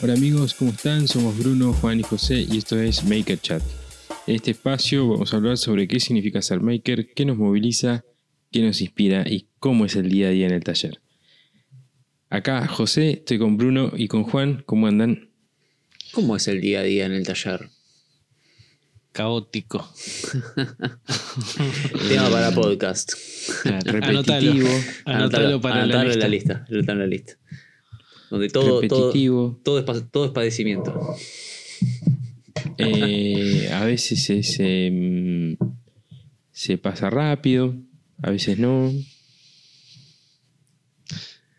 Hola amigos, ¿cómo están? Somos Bruno, Juan y José y esto es Maker Chat. En este espacio vamos a hablar sobre qué significa ser maker, qué nos moviliza, qué nos inspira y cómo es el día a día en el taller. Acá José, estoy con Bruno y con Juan, ¿cómo andan? ¿Cómo es el día a día en el taller? Caótico. Tema para podcast. Repetitivo, Anótalo para la Anotalo en la lista. lista. anotalo en la lista. Donde todo, todo, repetitivo. todo, es, todo es padecimiento. Eh, a veces es, em, se pasa rápido, a veces no.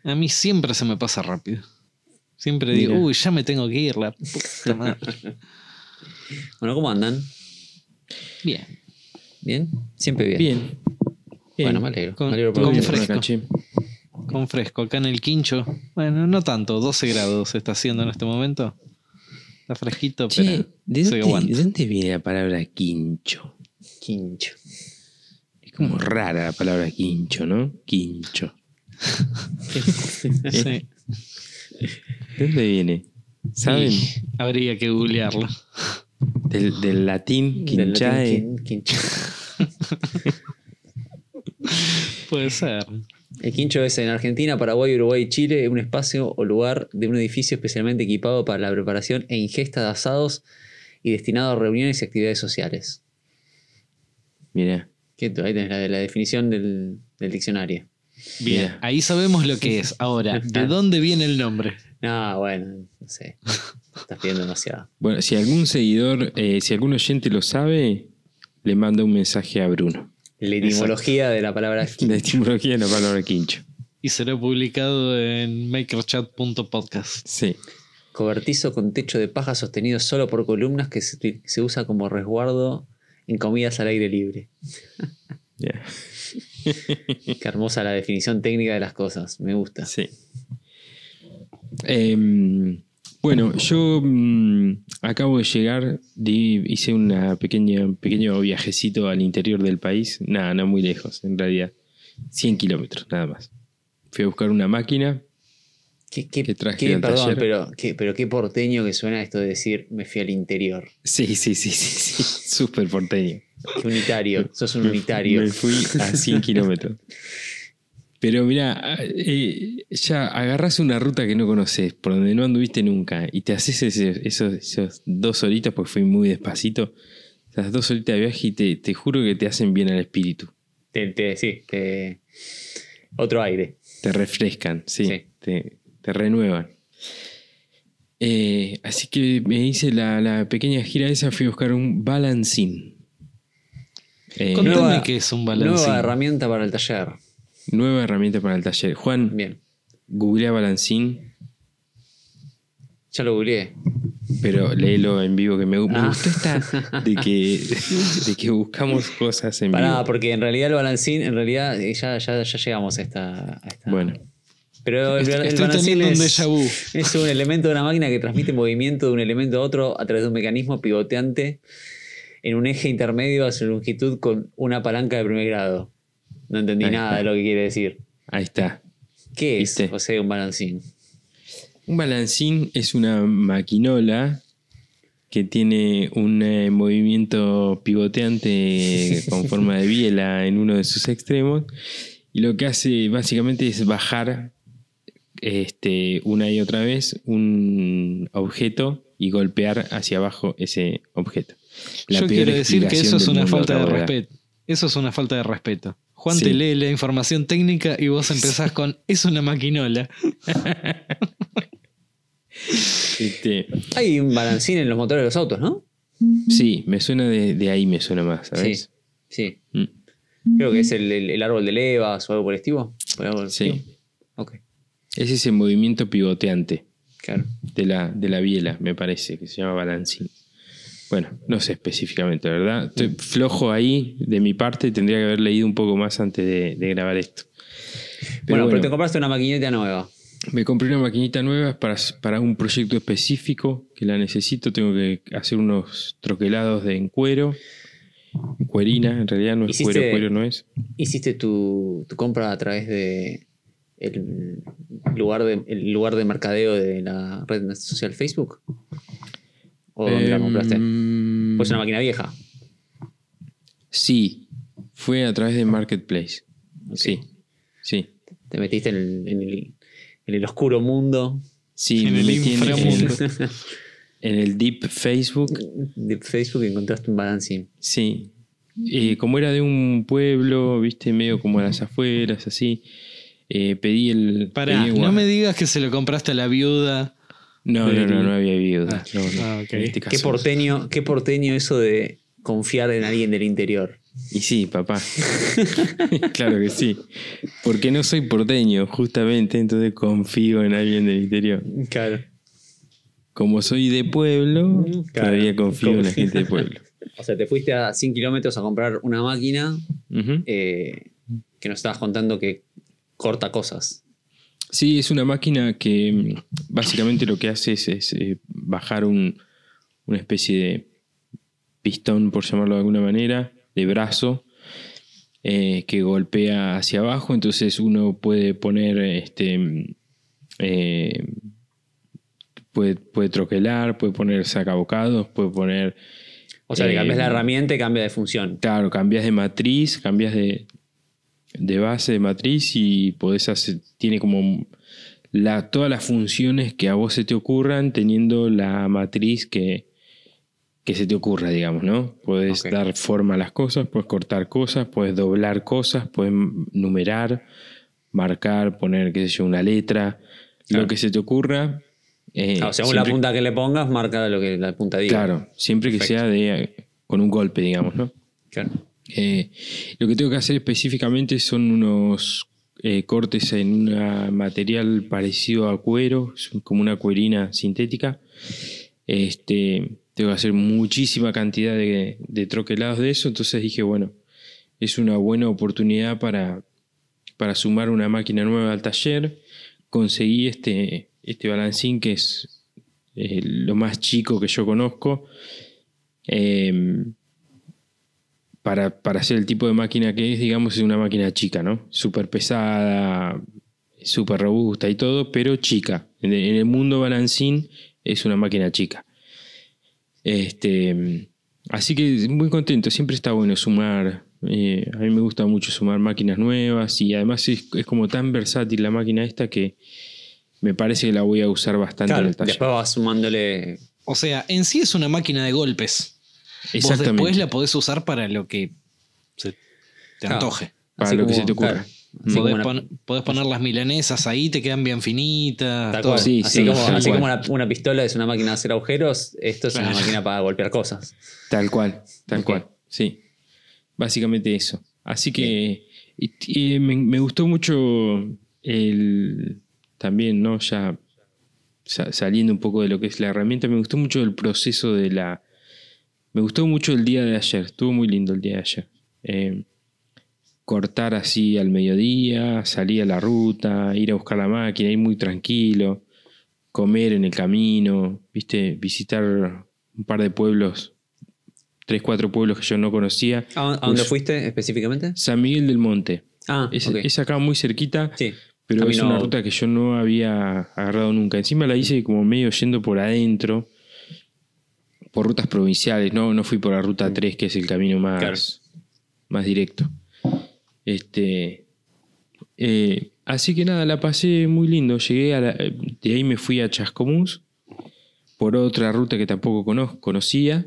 A mí siempre se me pasa rápido. Siempre digo, Mira. uy, ya me tengo que ir, la puta madre. Bueno, ¿cómo andan? Bien. ¿Bien? Siempre bien. Bien. Bien. Bueno, me alegro. Con- me alegro por con fresco. Con fresco, acá en el quincho. Bueno, no tanto, 12 grados se está haciendo en este momento. Está fresquito, Che, pero ¿de se dónde, aguanta. de dónde viene la palabra quincho? Quincho. Es como rara la palabra quincho, ¿no? Quincho. Sí. ¿De dónde viene? ¿Saben? Habría que googlearlo. Del, del latín Del latín quinchae. quin- quincho. Puede ser. El quincho es en Argentina, Paraguay, Uruguay y Chile un espacio o lugar de un edificio especialmente equipado para la preparación e ingesta de asados y destinado a reuniones y actividades sociales. Mira. ¿Qué? Ahí tenés la, la definición del, del diccionario. Bien, Mira. ahí sabemos lo que es. Ahora, ¿de Ah. dónde viene el nombre? No, bueno, no sé. Estás pidiendo demasiado. Bueno, si algún seguidor, eh, si algún oyente lo sabe, le manda un mensaje a Bruno. La etimología de la palabra La etimología de la palabra quincho. Y será publicado en makerchat.podcast. Sí. cobertizo con techo de paja sostenido solo por columnas que se, se usa como resguardo en comidas al aire libre. ya. Qué hermosa la definición técnica de las cosas. Me gusta. Sí. Em, bueno, yo mm, acabo de llegar, di- hice una pequeña, un pequeño viajecito al interior del país, nada, no muy lejos, en realidad, 100 kilómetros, nada más. Fui a buscar una máquina, ¿Qué, qué- Que traje qué- al perdón, taller. pero qué, pero qué porteño que suena esto de decir me fui al interior. sí, sí, sí, sí, sí, súper porteño. Qué unitario. Sos un unitario. Me fui a 100 kilómetros. Pero mira, eh, ya agarras una ruta que no conoces, por donde no anduviste nunca, y te haces ese- esos, esos dos horitas, porque fui muy despacito, esas dos horitas de viaje y te, te juro que te hacen bien al espíritu. Te, te- sí, te- otro aire. Te refrescan, sí, Sí. Te, te renuevan. Eh, así que me hice la, la pequeña gira esa, fui a buscar un balancín. Eh, Contame qué es un balancín. Nueva herramienta para el taller. Nueva herramienta para el taller. Juan, Bien. googlea balancín. Ya lo googleé. Pero léelo en vivo, que me, me Ah. gustó esta de que, de que buscamos cosas en Pará, vivo. porque en realidad el balancín, en realidad eh, ya, ya, ya llegamos a esta. a esta- Bueno, Pero el, Estoy- el balancín teniendo un es, es un elemento de una máquina que transmite movimiento de un elemento a otro a través de un mecanismo pivoteante en un eje intermedio a su longitud con una palanca de primer grado. No entendí Ahí nada está. de lo que quiere decir. ahí está. ¿Qué es, ¿Viste? José, un balancín? Un balancín es una maquinola que tiene un eh, movimiento pivoteante con forma de biela en uno de sus extremos y lo que hace básicamente es bajar este, una y otra vez un objeto y golpear hacia abajo ese objeto. La Yo quiero decir que eso es una falta de respeto. Eso es una falta de respeto. Juan Sí. te lee la información técnica y vos empezás con es una maquinola. Este, Hay un balancín en los motores de los autos, ¿no? sí, me suena de, de ahí, me suena más, ¿sabes? Sí. Mm. Creo que es el, el- el árbol de levas o algo por el estilo. Sí. estilo. Ok, Es ese movimiento pivoteante claro. de la, de la biela, me parece, que se llama balancín. Bueno, no sé específicamente, ¿verdad? Estoy flojo ahí de mi parte, tendría que haber leído un poco más antes de, de grabar esto. bueno, pero te compraste una maquinita nueva. Me compré una maquinita nueva para, para un proyecto específico que la necesito. Tengo que hacer unos troquelados de en cuero. Cuerina, en realidad no es cuero, cuero no es. ¿Hiciste tu, tu compra a través de el lugar de, el lugar de mercadeo de la red social Facebook? ¿O dónde la compraste? Em, Pues una máquina vieja. Sí, fue a través de Marketplace. Ok. Sí, sí. Te metiste en el, en el- en el oscuro mundo Sí, En me el metí en, inframundo. en- en el Deep Facebook. de Facebook y encontraste un balancín. Sí. Eh, como era de un pueblo, viste, medio como a las afueras, así. eh, pedí el. Pará, pedí el no me digas que se lo compraste a la viuda. No, no, no, no había. Ah, no, ah, en este Qué porteño, qué porteño eso de confiar en alguien del interior. Y sí, papá. claro que sí. Porque no soy porteño, justamente, entonces confío en alguien del interior. Claro. Como soy de pueblo, Claro. todavía confío en la gente de pueblo. O sea, te fuiste a 100 kilómetros a comprar una máquina eh, que nos estabas contando que corta cosas. Sí, es una máquina que mm, básicamente lo que hace es, es, eh, bajar un- una especie de pistón, por llamarlo de alguna manera, de brazo, eh, que golpea hacia abajo. Entonces uno puede poner, este, mm, eh, puede, puede troquelar, puede poner sacabocados, puede poner... O sea, le cambias la herramienta y cambia de función. Claro, cambias de matriz, cambias de, de base de matriz y podés hacer, tiene como la, todas las funciones que a vos se te ocurran teniendo la matriz que, que se te ocurra, digamos, ¿no? Ok. dar forma a las cosas, puedes cortar cosas, puedes doblar cosas, puedes numerar, marcar, poner, qué sé yo, una letra, Claro. lo que se te ocurra. eh, Ah, o según la punta que le pongas, marca lo que la punta diga. Claro, siempre que sea de, con un golpe, digamos, ¿no? Claro. Eh, lo que tengo que hacer específicamente son unos eh, cortes en un material parecido a cuero, como una cuerina sintética. Este, tengo que hacer muchísima cantidad de, troquelados de eso, entonces dije, bueno, es una buena oportunidad para, para sumar una máquina nueva al taller. Conseguí este, este balancín que es eh, lo más chico que yo conozco. Eh, para, para hacer el tipo de máquina que es, digamos, es una máquina chica, ¿no? Súper pesada, súper robusta y todo, pero chica. En el, en el mundo balancín es una máquina chica. Este, así que muy contento, siempre está bueno sumar. eh, a mí me gusta mucho sumar máquinas nuevas y además es, es como tan versátil la máquina esta que me parece que la voy a usar bastante en el taller. después vas sumándole. O sea, en sí es una máquina de golpes. Vos después la podés usar para lo que se te Claro. antoje. Para así lo que se te ocurra. claro, Podés, una- pon- podés poner las milanesas ahí, te quedan bien finitas. Tal todo. cual. Sí, así sí, como, así cual. como una, una pistola es una máquina de hacer agujeros, esto es una máquina para golpear cosas. Tal cual, tal cual. Sí. Básicamente eso. Así que y- y me, me gustó mucho el también, ¿no? Ya sa- saliendo un poco de lo que es la herramienta, me gustó mucho el proceso de la. Me gustó mucho el día de ayer. Estuvo muy lindo el día de ayer. Eh, cortar así al mediodía, salir a la ruta, ir a buscar la máquina, ir muy tranquilo, comer en el camino, viste, visitar un par de pueblos, tres, cuatro pueblos que yo no conocía. ¿A, dónde Pues- fuiste específicamente? San Miguel del Monte. Ah, Es, ok. es acá muy cerquita, Sí. pero es una ruta que yo no había agarrado nunca. Encima la hice como medio yendo por adentro, por rutas provinciales, no, no fui por la ruta 3, que es el camino más, Claro. más directo. Este, eh, así que nada, la pasé muy lindo. Llegué a la- de ahí me fui a Chascomús por otra ruta que tampoco cono- conocía.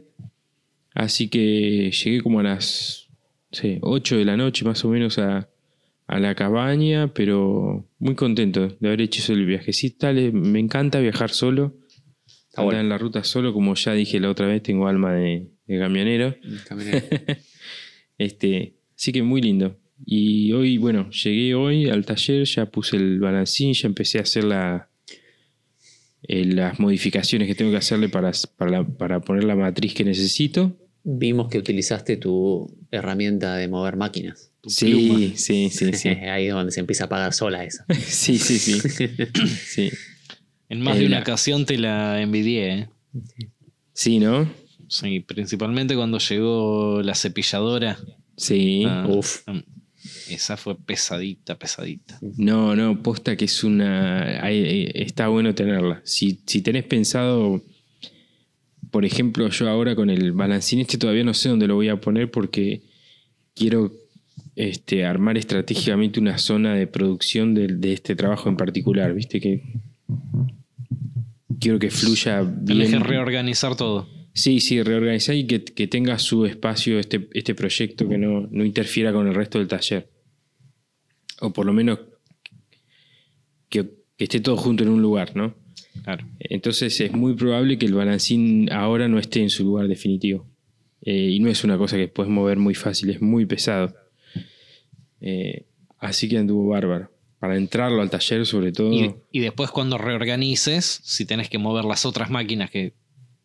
Así que llegué como a las sí, 8 de la noche más o menos a, a la cabaña, pero muy contento de haber hecho el viajecito. Dale, me encanta viajar solo. Está Andar bueno. en la ruta solo, como ya dije la otra vez, tengo alma de, de camionero. Camionero. Este, así que muy lindo. Y hoy, bueno, llegué hoy al taller, ya puse el balancín, ya empecé a hacer la, eh, las modificaciones que tengo que hacerle para, para, la- para poner la matriz que necesito. Vimos que utilizaste tu herramienta de mover máquinas. Sí, sí, sí, sí. Ahí es donde se empieza a pagar sola esa. sí, sí, sí. Sí, En más de una ocasión te la envidié. ¿eh? sí ¿no? Sí, principalmente cuando llegó la cepilladora. Sí. Ah, Uf. mm, Esa fue pesadita, pesadita. No, no, posta que es una. eh, está bueno tenerla. Si, si tenés pensado, por ejemplo, yo ahora con el balancín este todavía no sé dónde lo voy a poner porque quiero este, armar estratégicamente una zona de producción de, de este trabajo en particular. Viste que quiero que fluya Tenés que bien. reorganizar todo. Sí, sí, reorganizar y que, que tenga su espacio este, este proyecto que no, no interfiera con el resto del taller. O por lo menos que, que esté todo junto en un lugar, ¿no? Claro. Entonces es muy probable que el balancín ahora no esté en su lugar definitivo. Eh, y no es una cosa que puedes mover muy fácil, es muy pesado. Eh, así que anduvo bárbaro. Para entrarlo al taller, sobre todo. Y, y después cuando reorganices, si tenés que mover las otras máquinas que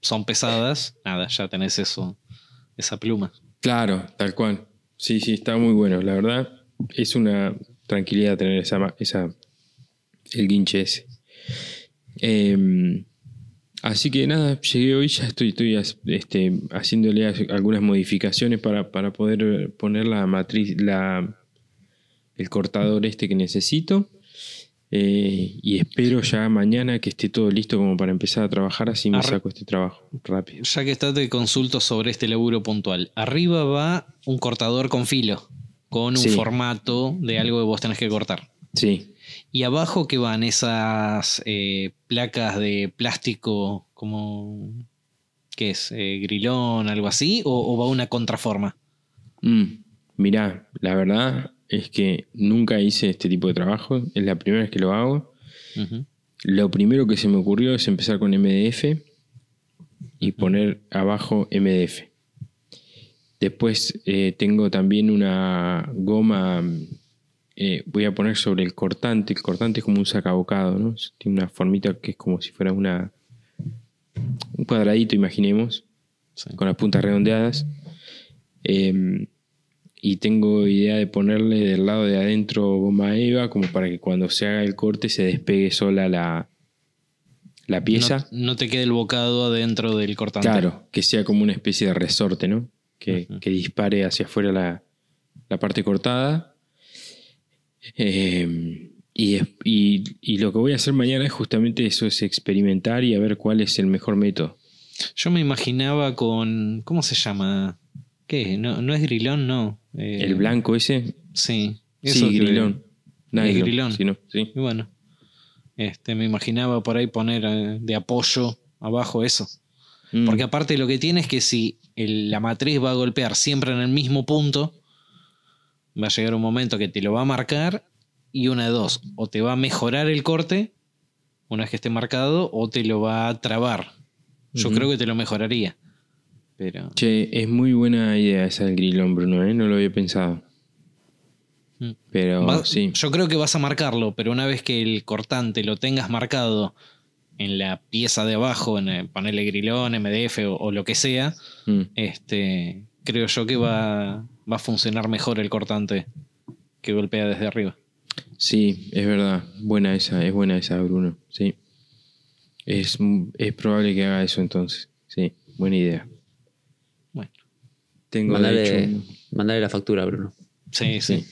son pesadas, nada, ya tenés eso, esa pluma. Claro, tal cual. Sí, sí, está muy bueno. La verdad, es una tranquilidad tener esa, esa el guinche ese. Eh, así que nada, llegué hoy, ya estoy, estoy este, haciéndole as- algunas modificaciones para, para poder poner la matriz, la, el cortador este que necesito. Eh, y espero ya mañana que esté todo listo como para empezar a trabajar, así me saco este trabajo rápido. Ya que estás te consulto sobre este laburo puntual. Arriba va un cortador con filo, con un Sí. formato de algo que vos tenés que cortar. Sí, Y abajo que van esas eh, placas de plástico como... ¿Qué es? Eh, ¿Grilón, algo así? ¿O, o va una contraforma? Mm, mirá, la verdad es que nunca hice este tipo de trabajo, es la primera vez que lo hago. Lo primero que se me ocurrió es empezar con MDF y poner abajo MDF. Después eh, tengo también una goma, eh, voy a poner sobre el cortante. El cortante es como un sacabocado, ¿no? Tiene una formita que es como si fuera una, un cuadradito, imaginemos Sí. con las puntas redondeadas. Eh, y tengo idea de ponerle del lado de adentro goma eva, como para que cuando se haga el corte se despegue sola la, la pieza. No, no te quede el bocado adentro del cortante. claro, que sea como una especie de resorte, ¿no? Que, que dispare hacia afuera la, la parte cortada. Eh, y, y- y lo que voy a hacer mañana es justamente eso, es experimentar y a ver cuál es el mejor método. Yo me imaginaba con. ¿Cómo se llama? ¿Qué? No, no es grilón, no. Eh, El blanco ese, Sí. sí, eso grilón. Nylon, grilón. sí, ¿no? Sí. Y bueno. Este, me imaginaba por ahí poner eh, de apoyo abajo eso. Mm. Porque aparte lo que tiene es que si el- la matriz va a golpear siempre en el mismo punto, va a llegar un momento que te lo va a marcar y una de dos, o te va a mejorar el corte una vez que esté marcado, o te lo va a trabar. Yo creo que te lo mejoraría. Pero Che, es muy buena idea esa del grilón, Bruno, ¿eh? No lo había pensado. Mm. Pero va- sí. yo creo que vas a marcarlo, pero una vez que el cortante lo tengas marcado en la pieza de abajo, en el, ponerle grilón, MDF o, o lo que sea, Mm. este, creo yo que va, va a funcionar mejor el cortante que golpea desde arriba. Sí, es verdad. Buena esa, es buena esa, Bruno. Sí. Es, es probable que haga eso entonces. Sí, buena idea. Tengo de Mandale, hecho mandale la factura, Bruno. sí, sí.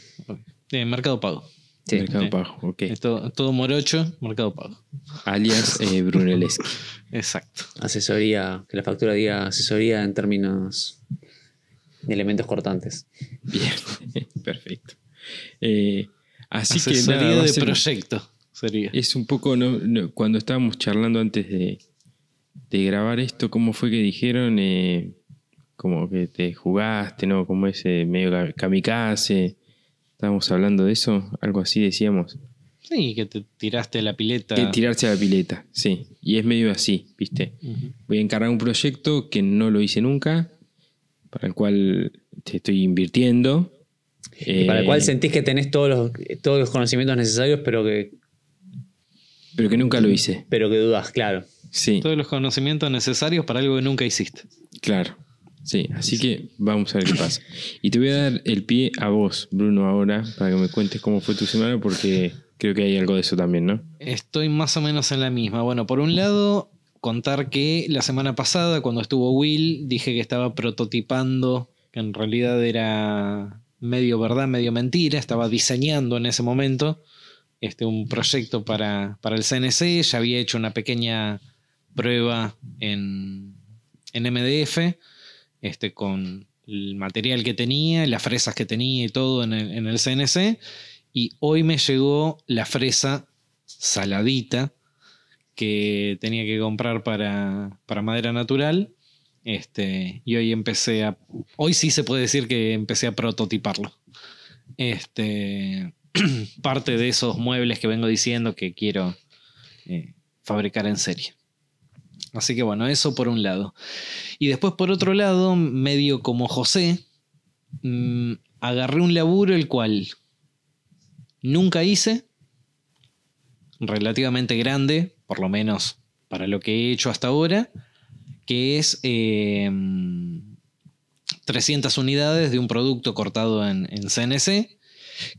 Eh, mercado Pago. Sí. Mercado. Pago, ok. Es todo, todo morocho, Mercado Pago. Alias eh, Brunelleschi. Exacto. Asesoría, que la factura diga asesoría en términos de elementos cortantes. Bien, perfecto. Eh, así que nada, de ser- proyecto sería. Es un poco, no, no, cuando estábamos charlando antes de, de grabar esto, ¿cómo fue que dijeron? Eh, como que te jugaste, ¿no? Como ese medio ka- kamikaze. Estábamos hablando de eso, algo así decíamos. Sí, que te tiraste a la pileta. Que tirarse a la pileta, sí. Y es medio así, ¿viste? Voy a encargar un proyecto que no lo hice nunca, para el cual te estoy invirtiendo. Y para el eh, cual sentís que tenés todos los, todos los conocimientos necesarios, pero que, Pero que nunca lo hice. pero que dudas, claro. Sí. Todos los conocimientos necesarios para algo que nunca hiciste. Claro. Sí, así que vamos a ver qué pasa. Y te voy a dar el pie a vos, Bruno, ahora, para que me cuentes cómo fue tu semana, porque creo que hay algo de eso también, ¿no? Estoy más o menos en la misma. Bueno, por un lado, contar que la semana pasada, cuando estuvo Will, dije que estaba prototipando, que en realidad era medio verdad, medio mentira. Estaba diseñando en ese momento este, un proyecto para, para el CNC. Ya había hecho una pequeña prueba en, en MDF este, con el material que tenía, las fresas que tenía y todo en el, CNC. Y hoy me llegó la fresa saladita que tenía que comprar para, para madera natural. Este, y hoy empecé a. Hoy sí se puede decir que empecé a prototiparlo. Este, parte de esos muebles que vengo diciendo que quiero eh, fabricar en serie. Así que bueno, eso por un lado. Y después por otro lado, medio como José, mmm, agarré un laburo el cual nunca hice, relativamente grande, por lo menos para lo que he hecho hasta ahora, que es eh, 300 unidades de un producto cortado en, en, CNC,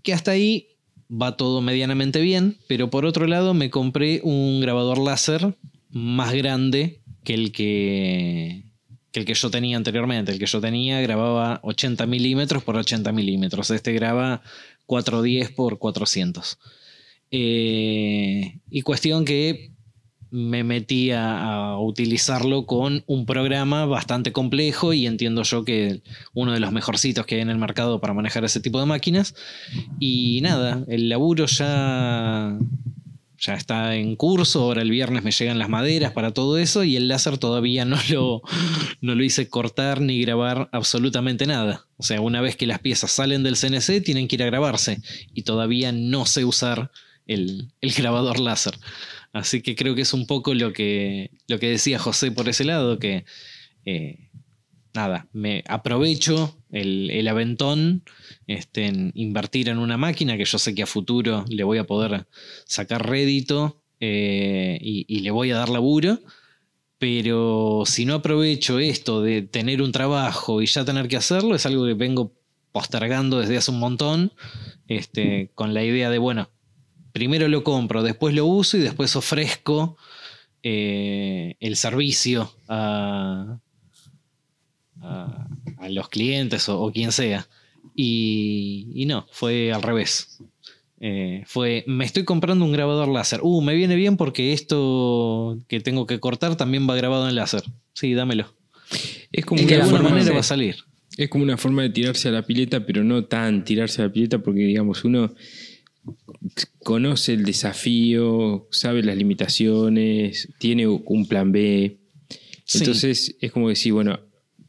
que hasta ahí va todo medianamente bien, pero por otro lado me compré un grabador láser más grande que el que, que el que yo tenía anteriormente. El que yo tenía grababa 80 milímetros por 80 milímetros. Este graba 410 por 400. Eh, y cuestión que me metí a, a, utilizarlo con un programa bastante complejo y entiendo yo que uno de los mejorcitos que hay en el mercado para manejar ese tipo de máquinas. Y nada, el laburo ya, ya está en curso, ahora el viernes me llegan las maderas para todo eso y el láser todavía no lo, no lo hice cortar ni grabar absolutamente nada. O sea, una vez que las piezas salen del CNC tienen que ir a grabarse y todavía no sé usar el, el grabador láser. Así que creo que es un poco lo que, lo que decía José por ese lado, que eh, nada, me aprovecho el, aventón este, en invertir en una máquina que yo sé que a futuro le voy a poder sacar rédito eh, y, y, le voy a dar laburo. Pero si no aprovecho esto de tener un trabajo y ya tener que hacerlo, es algo que vengo postergando desde hace un montón, este, con la idea de, bueno, primero lo compro, después lo uso y después ofrezco eh, el servicio a, a, a los clientes o, o, quien sea. Y, y, no, fue al revés. Eh, fue, me estoy comprando un grabador láser. Uh, me viene bien porque esto que tengo que cortar también va grabado en láser. Sí, dámelo. Es como de alguna forma manera de- va a salir. Es como una forma de tirarse a la pileta, pero no tan tirarse a la pileta, porque digamos, uno conoce el desafío, sabe las limitaciones, tiene un plan B. Sí. Entonces es como decir, bueno,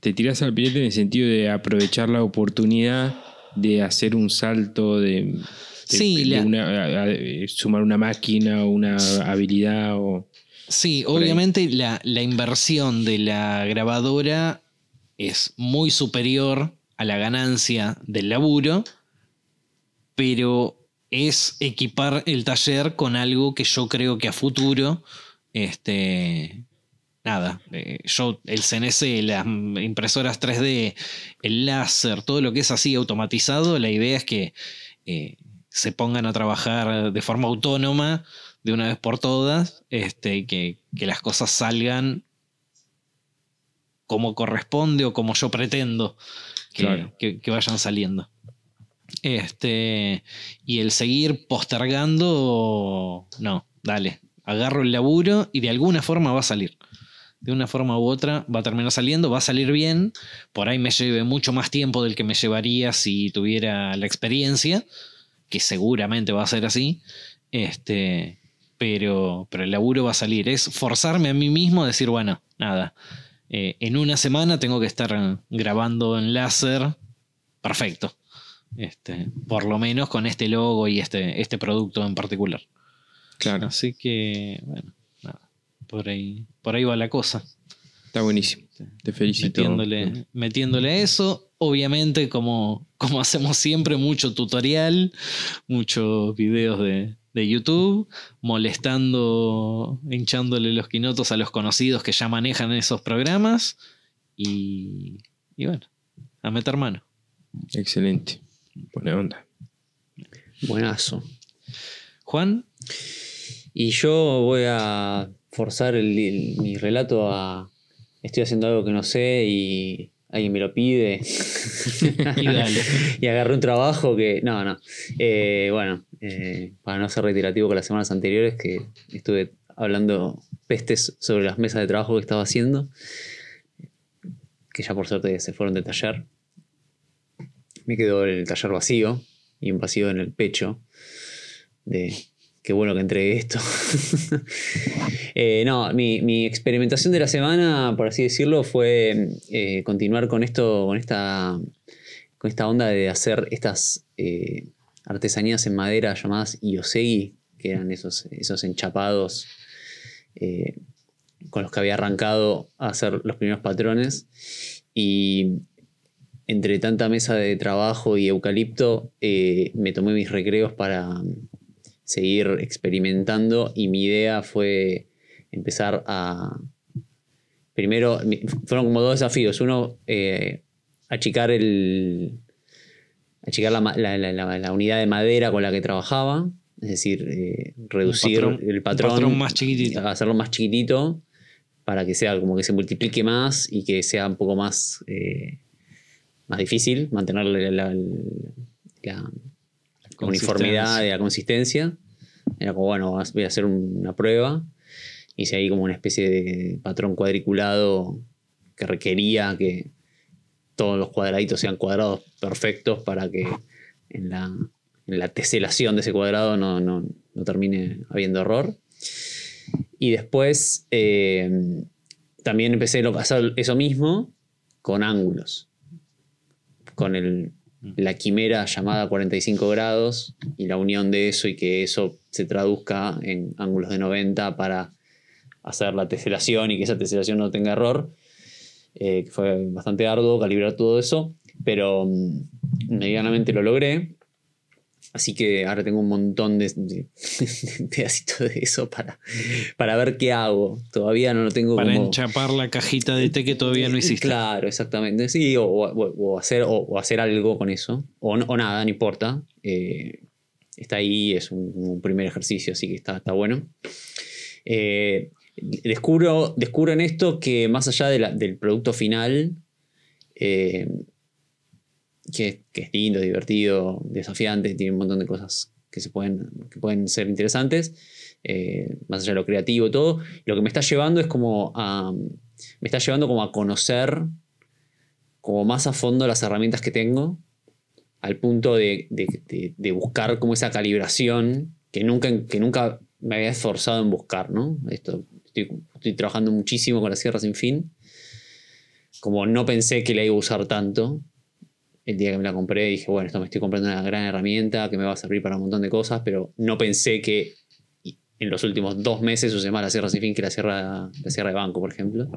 te tiras a la pileta en el sentido de aprovechar la oportunidad de hacer un salto de, de- Sí, de la- una- a- a- sumar una máquina o una habilidad o Sí, obviamente la, la inversión de la grabadora es muy superior a la ganancia del laburo, pero es equipar el taller con algo que yo creo que a futuro, este, nada, eh, yo, el CNC, las impresoras 3D, el láser, todo lo que es así automatizado, la idea es que eh, se pongan a trabajar de forma autónoma de una vez por todas, este, que, que las cosas salgan como corresponde o como yo pretendo que, Claro. que- que vayan saliendo. Este, y el seguir postergando, no, dale, agarro el laburo y de alguna forma va a salir. De una forma u otra va a terminar saliendo, va a salir bien, por ahí me lleve mucho más tiempo del que me llevaría si tuviera la experiencia, que seguramente va a ser así, este, pero, pero el laburo va a salir. Es forzarme a mí mismo a decir, bueno, nada, eh, en una semana tengo que estar grabando en láser perfecto. Este, por lo menos con este logo y este, este producto en particular. claro, Así que, bueno, por ahí, por ahí va la cosa. está buenísimo. Te felicito. Metiéndole, metiéndole a eso. Obviamente, como, como hacemos siempre, mucho tutorial, muchos videos de, de YouTube, molestando, hinchándole los quinotos a los conocidos que ya manejan esos programas. Y, y bueno, a meter mano. Excelente. Buena onda. Buenazo. Juan, Y yo voy a forzar el- el- mi relato a. Estoy haciendo algo que no sé y alguien me lo pide. Y dale. y agarré un trabajo que. No, no. Eh, bueno, eh, para no ser reiterativo con las semanas anteriores, que estuve hablando pestes sobre las mesas de trabajo que estaba haciendo, que ya por suerte se fueron de taller. Me quedó el taller vacío y un vacío en el pecho de qué bueno que entregué esto. Eh, no, mi, experimentación de la semana, por así decirlo, fue eh, continuar con esto, con esta, con esta onda de hacer estas eh, artesanías en madera llamadas iosegi, que eran esos, esos enchapados con los que había arrancado a hacer los primeros patrones. Y entre tanta mesa de trabajo y eucalipto, me tomé mis recreos para seguir experimentando y mi idea fue empezar a... Primero, fueron como dos desafíos. Uno, eh, achicar el... Achicar la, la- la- unidad de madera con la que trabajaba, es decir, eh, reducir patrón- el un patrón, más chiquitito. hacerlo más chiquitito para que sea como que se multiplique más y que sea un poco más, eh, más difícil mantenerle la, la- la- la uniformidad y la consistencia. Era como, bueno, voy a hacer una prueba. Hice ahí como una especie de patrón cuadriculado que requería que todos los cuadraditos sean cuadrados perfectos para que en la, en la teselación de ese cuadrado no, no- no termine habiendo error. Y después eh, también empecé a hacer eso mismo con ángulos. Con el, la quimera llamada 45 grados y la unión de eso y que eso se traduzca en ángulos de 90 para hacer la teselación y que esa teselación no tenga error. Eh, fue bastante arduo calibrar todo eso, pero mm, medianamente lo logré. Así que ahora tengo un montón de, de- de pedacitos de eso para, para ver qué hago. Todavía no lo tengo Para como... enchapar la cajita de té que todavía no hiciste. Claro, exactamente. Sí, o, o- o hacer, o, o hacer algo con eso. O, no- o nada, no importa. Eh, está ahí, es un, un primer ejercicio, así que está, está bueno. Eh, descubro, descubro en esto que más allá de la- del producto final, eh, que, es lindo, divertido, desafiante, tiene un montón de cosas que, se pueden, que pueden ser interesantes, eh, más allá de lo creativo todo, lo que me está llevando es como a, me está llevando como a conocer como más a fondo las herramientas que tengo, al punto de, de- buscar como esa calibración que nunca, que nunca me había esforzado en buscar, ¿no? Esto, estoy, estoy trabajando muchísimo con la sierra sin fin, como no pensé que la iba a usar tanto, el día que me la compré dije, bueno, esto me estoy comprando una gran herramienta que me va a servir para un montón de cosas, pero no pensé que en los últimos dos meses use más la sierra sin fin que la sierra, la sierra de banco, por ejemplo.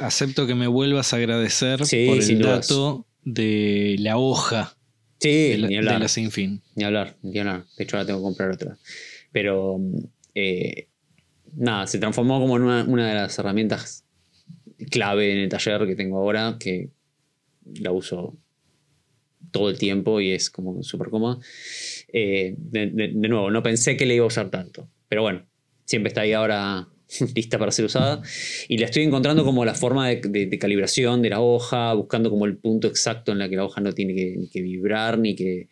Acepto que me vuelvas a agradecer Sí, por el dudas. dato de la hoja Sí, de la, ni de hablar. la sin fin. Ni hablar, ni hablar. De hecho, ahora tengo que comprar otra. Pero, eh, nada, se transformó como en una, una de las herramientas clave en el taller que tengo ahora, que la uso todo el tiempo y es como súper cómoda. Eh, de, nuevo, no pensé que la iba a usar tanto. Pero bueno, siempre está ahí ahora lista para ser usada. Y la estoy encontrando como la forma de, calibración de la hoja, buscando como el punto exacto en la que la hoja no tiene que, vibrar, ni que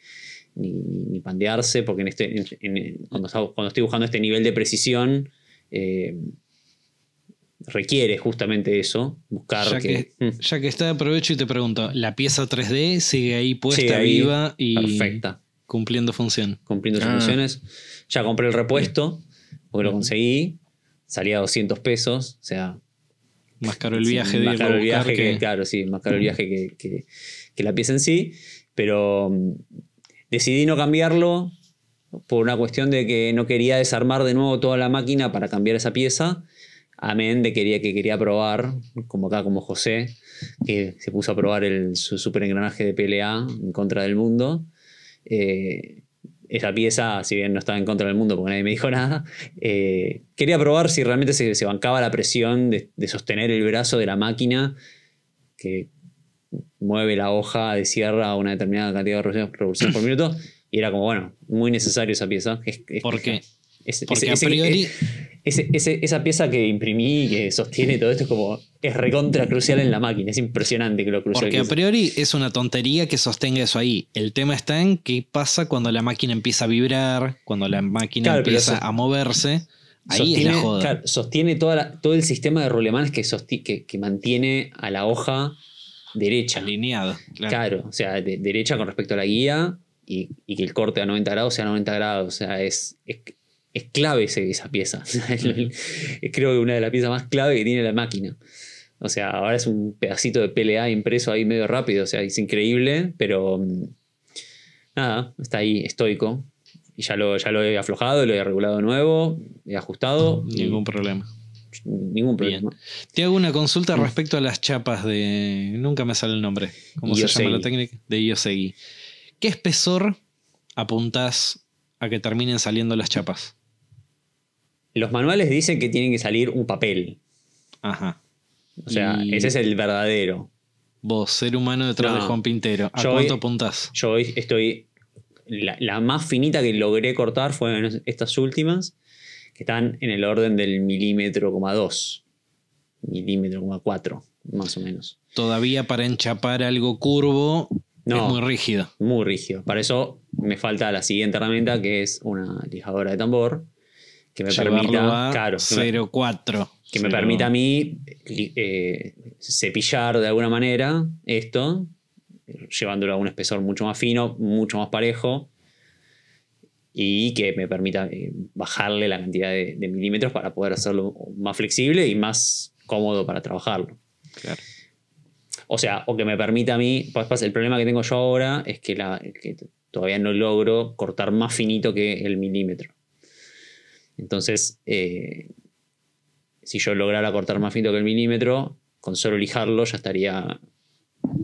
ni, ni- pandearse, porque en este, en- en- cuando estoy buscando este nivel de precisión, eh, requiere justamente eso, buscar Ya que... que, Mm, ya que está, aprovecho y te pregunto, ¿la pieza 3D sigue ahí puesta, sigue ahí, viva y perfecta, cumpliendo función? cumpliendo sus Ah. funciones. Ya compré el repuesto, porque lo conseguí, salía a 200 pesos, o sea, Más caro el Sí, viaje de más caro el viaje que, que- claro, sí, más caro el viaje que, que- que la pieza en sí, pero mm, decidí no cambiarlo por una cuestión de que no quería desarmar de nuevo toda la máquina para cambiar esa pieza, amén de quería, que quería probar, como acá como José, que se puso a probar el, su super engranaje de PLA en contra del mundo. Eh, esa pieza, si bien no estaba en contra del mundo porque nadie me dijo nada, eh, quería probar si realmente se, se bancaba la presión de, de sostener el brazo de la máquina que mueve la hoja de sierra a una determinada cantidad de revoluciones- por minuto. Y era como, bueno, muy necesario esa pieza. Es- es- ¿Por qué? Porque a priori, ese- ese- esa pieza que imprimí, que sostiene todo esto, es como. Es recontra crucial en la máquina. Es impresionante que lo crucial Porque que a priori es una tontería que sostenga eso ahí. El tema está en qué pasa cuando la máquina empieza a vibrar, cuando la máquina Claro, empieza eso- a moverse. Ahí sostiene, es la joda. claro, sostiene toda la- todo el sistema de rulemanes que, que, que mantiene a la hoja derecha. Alineado. Claro. Claro, o sea, de- derecha con respecto a la guía y, y que el corte a 90 grados sea a 90 grados. O sea, es, es, es clave ese- esa pieza. creo que una de las piezas más clave que tiene la máquina. O sea, ahora es un pedacito de PLA impreso ahí medio rápido. O sea, es increíble, pero mm, nada, está ahí estoico. Y ya lo, ya lo he aflojado, lo he regulado de nuevo, he ajustado. Ningún problema. ningún Bien. problema. Te hago una consulta respecto a las chapas de. Nunca me sale el nombre. ¿Cómo se llama la técnica? De Iosegi. ¿Qué espesor apuntás a que terminen saliendo las chapas? Los manuales dicen que tienen que salir un papel. Ajá. O sea, Y- ese es el verdadero. Vos, ser humano detrás No. de Juan Pintero. ¿A Yo cuánto hoy- apuntás? Yo hoy estoy. La, la más finita que logré cortar fueron estas últimas, que están en el orden del milímetro coma dos. Milímetro coma cuatro, más o menos. Todavía para enchapar algo curvo No. es muy rígido. Muy rígido. Para eso me falta la siguiente herramienta, que es una lijadora de tambor, que me permita. a Claro, que me- 0,4. que me permita a mí eh, cepillar de alguna manera esto, llevándolo a un espesor mucho más fino, mucho más parejo, y que me permita eh, bajarle la cantidad de, de milímetros para poder hacerlo más flexible y más cómodo para trabajarlo. Claro. O sea, o que me permita a mí, pues, pues, el problema que tengo yo ahora es que, la, que todavía no logro cortar más finito que el milímetro. Entonces, eh, si yo lograra cortar más finito que el milímetro, con solo lijarlo ya estaría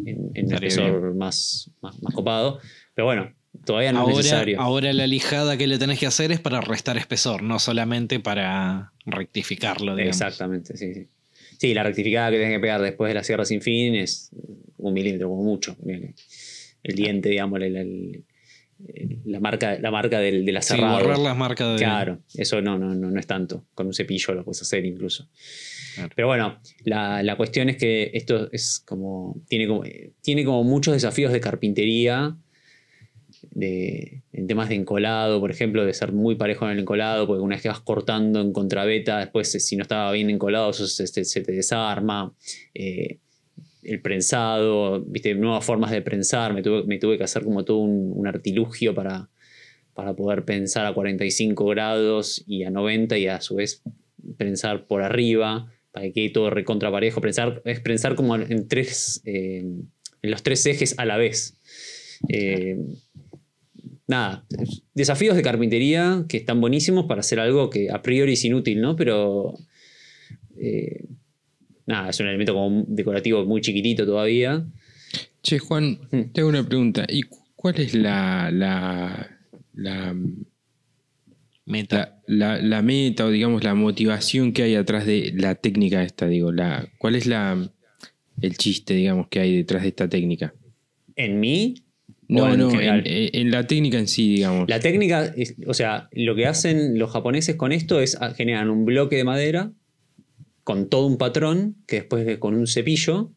en, en un espesor más, más, más copado. Pero bueno, todavía no es necesario. ahora la lijada que le tenés que hacer es para restar espesor, no solamente para rectificarlo. digamos. Exactamente, sí, sí. Sí, la rectificada que tenés que pegar después de la sierra sin fin es un milímetro, como mucho. El diente, digamos, el- la marca, la marca del, de la Sí, cerrada. borrar las marcas de. Claro, eso no, no, no, no es tanto. Con un cepillo lo puedes hacer incluso. Claro. Pero bueno, la, la cuestión es que esto es como. Tiene como, tiene como muchos desafíos de carpintería. De, en temas de encolado, por ejemplo, de ser muy parejo en el encolado, porque una vez que vas cortando en contrabeta, después eh, si no estaba bien encolado, eso se, se- se te desarma. Eh, el prensado, viste, nuevas formas de prensar. Me tuve, me tuve que hacer como todo un, un artilugio para, para poder pensar a 45 grados y a 90 y a su vez prensar por arriba para que quede todo recontra parejo. Prensar, es prensar como en, tres, en los tres ejes a la vez. Eh, nada, desafíos de carpintería que están buenísimos para hacer algo que a priori es inútil, ¿no? Pero eh, nada, es un elemento como decorativo muy chiquitito todavía. Che, Juan, Mm. te hago una pregunta. ¿Y cu- cuál es la, la, la, Meta. la, la- la meta o digamos la motivación que hay atrás de la técnica esta? Digo, la, ¿cuál es la, el chiste, digamos, que hay detrás de esta técnica? En mí, No, en no, general? en, en la técnica en sí, digamos. La técnica, es- o sea, lo que hacen los japoneses con esto es ah, generan un bloque de madera con todo un patrón que después de- con un cepillo,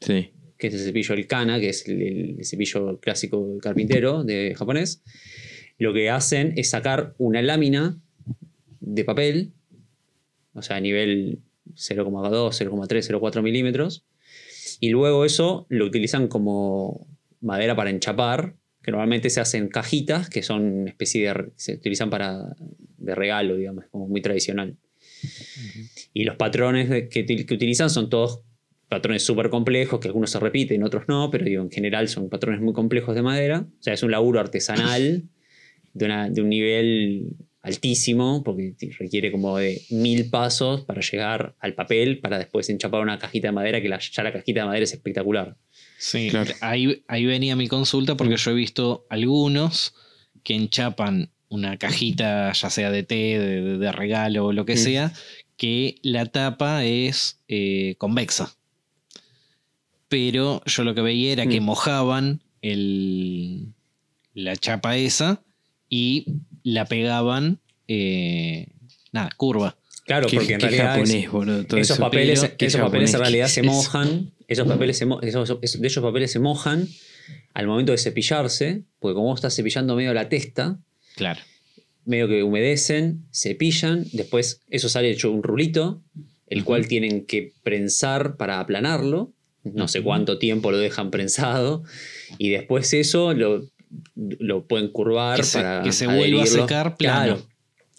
Sí. que es el cepillo del kana, que es el, el cepillo clásico carpintero de japonés, lo que hacen es sacar una lámina de papel, o sea, a nivel 0,2, 0,3, 0,4 milímetros, y luego eso lo utilizan como madera para enchapar, que normalmente se hacen cajitas, que son una especie de... se utilizan para de regalo, digamos, como muy tradicional. Y los patrones que, que utilizan son todos patrones súper complejos, que algunos se repiten, otros no, pero digo, en general son patrones muy complejos de madera. O sea, es un laburo artesanal de, una- de un nivel altísimo, porque requiere como de mil pasos para llegar al papel, para después enchapar una cajita de madera, que la- ya la cajita de madera es espectacular. Sí, Claro. ahí, ahí venía mi consulta porque yo he visto algunos que enchapan una cajita, ya sea de té, de, de- de regalo o lo que Mm. sea, que la tapa es eh, convexa. Pero yo lo que veía era que Mm. mojaban el, la chapa esa y la pegaban, eh, nada, curva. Claro, Qué- porque en realidad japonés, boludo, esos eso. papeles, pero, esos papeles en realidad ¿qué se mojan. Esos papeles se mo- esos- esos- de esos papeles se mojan al momento de cepillarse, porque como vos estás cepillando medio la testa, Claro. medio que humedecen, cepillan, después eso sale hecho un rulito, el cual tienen que prensar para aplanarlo. No sé cuánto tiempo lo dejan prensado. Y después eso lo, lo pueden curvar Que se- para. que se vuelva a secar plano. Claro.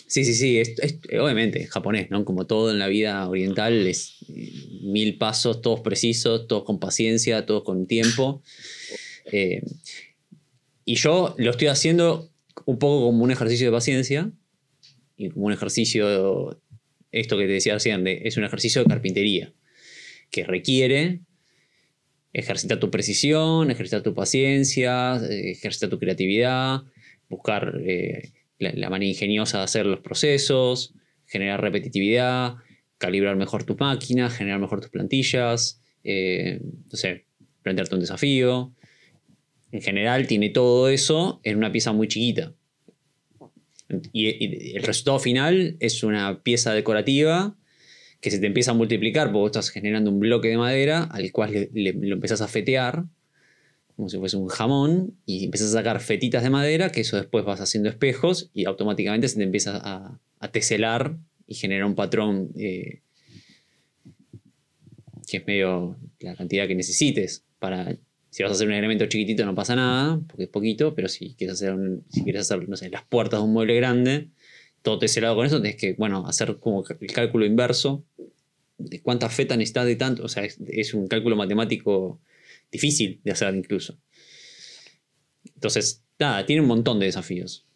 Sí, sí, sí. es- es- obviamente, es japonés, ¿no? Como todo en la vida oriental, es eh, mil pasos, todos precisos, todos con paciencia, todos con tiempo. Eh, y yo lo estoy haciendo un poco como un ejercicio de paciencia y como un ejercicio, esto que te decía es un ejercicio de carpintería que requiere ejercitar tu precisión, ejercitar tu paciencia, ejercitar tu creatividad, buscar eh, la, la manera ingeniosa de hacer los procesos, generar repetitividad, calibrar mejor tus máquinas, generar mejor tus plantillas, eh, no sé, plantearte un desafío. En general tiene todo eso en una pieza muy chiquita. Y, el resultado final es una pieza decorativa que se te empieza a multiplicar porque vos estás generando un bloque de madera al cual le- lo empezás a fetear como si fuese un jamón y empiezas a sacar fetitas de madera que eso después vas haciendo espejos y automáticamente se te empieza a, a teselar y genera un patrón eh, que es medio la cantidad que necesites para si vas a hacer un elemento chiquitito no pasa nada porque es poquito pero si quieres hacer si quieres hacer no sé las puertas de un mueble grande todo teselado con eso tenés que bueno hacer como el cálculo inverso de cuántas fetas necesitas de tanto o sea es un cálculo matemático difícil de hacer incluso. Entonces nada tiene un montón de desafíos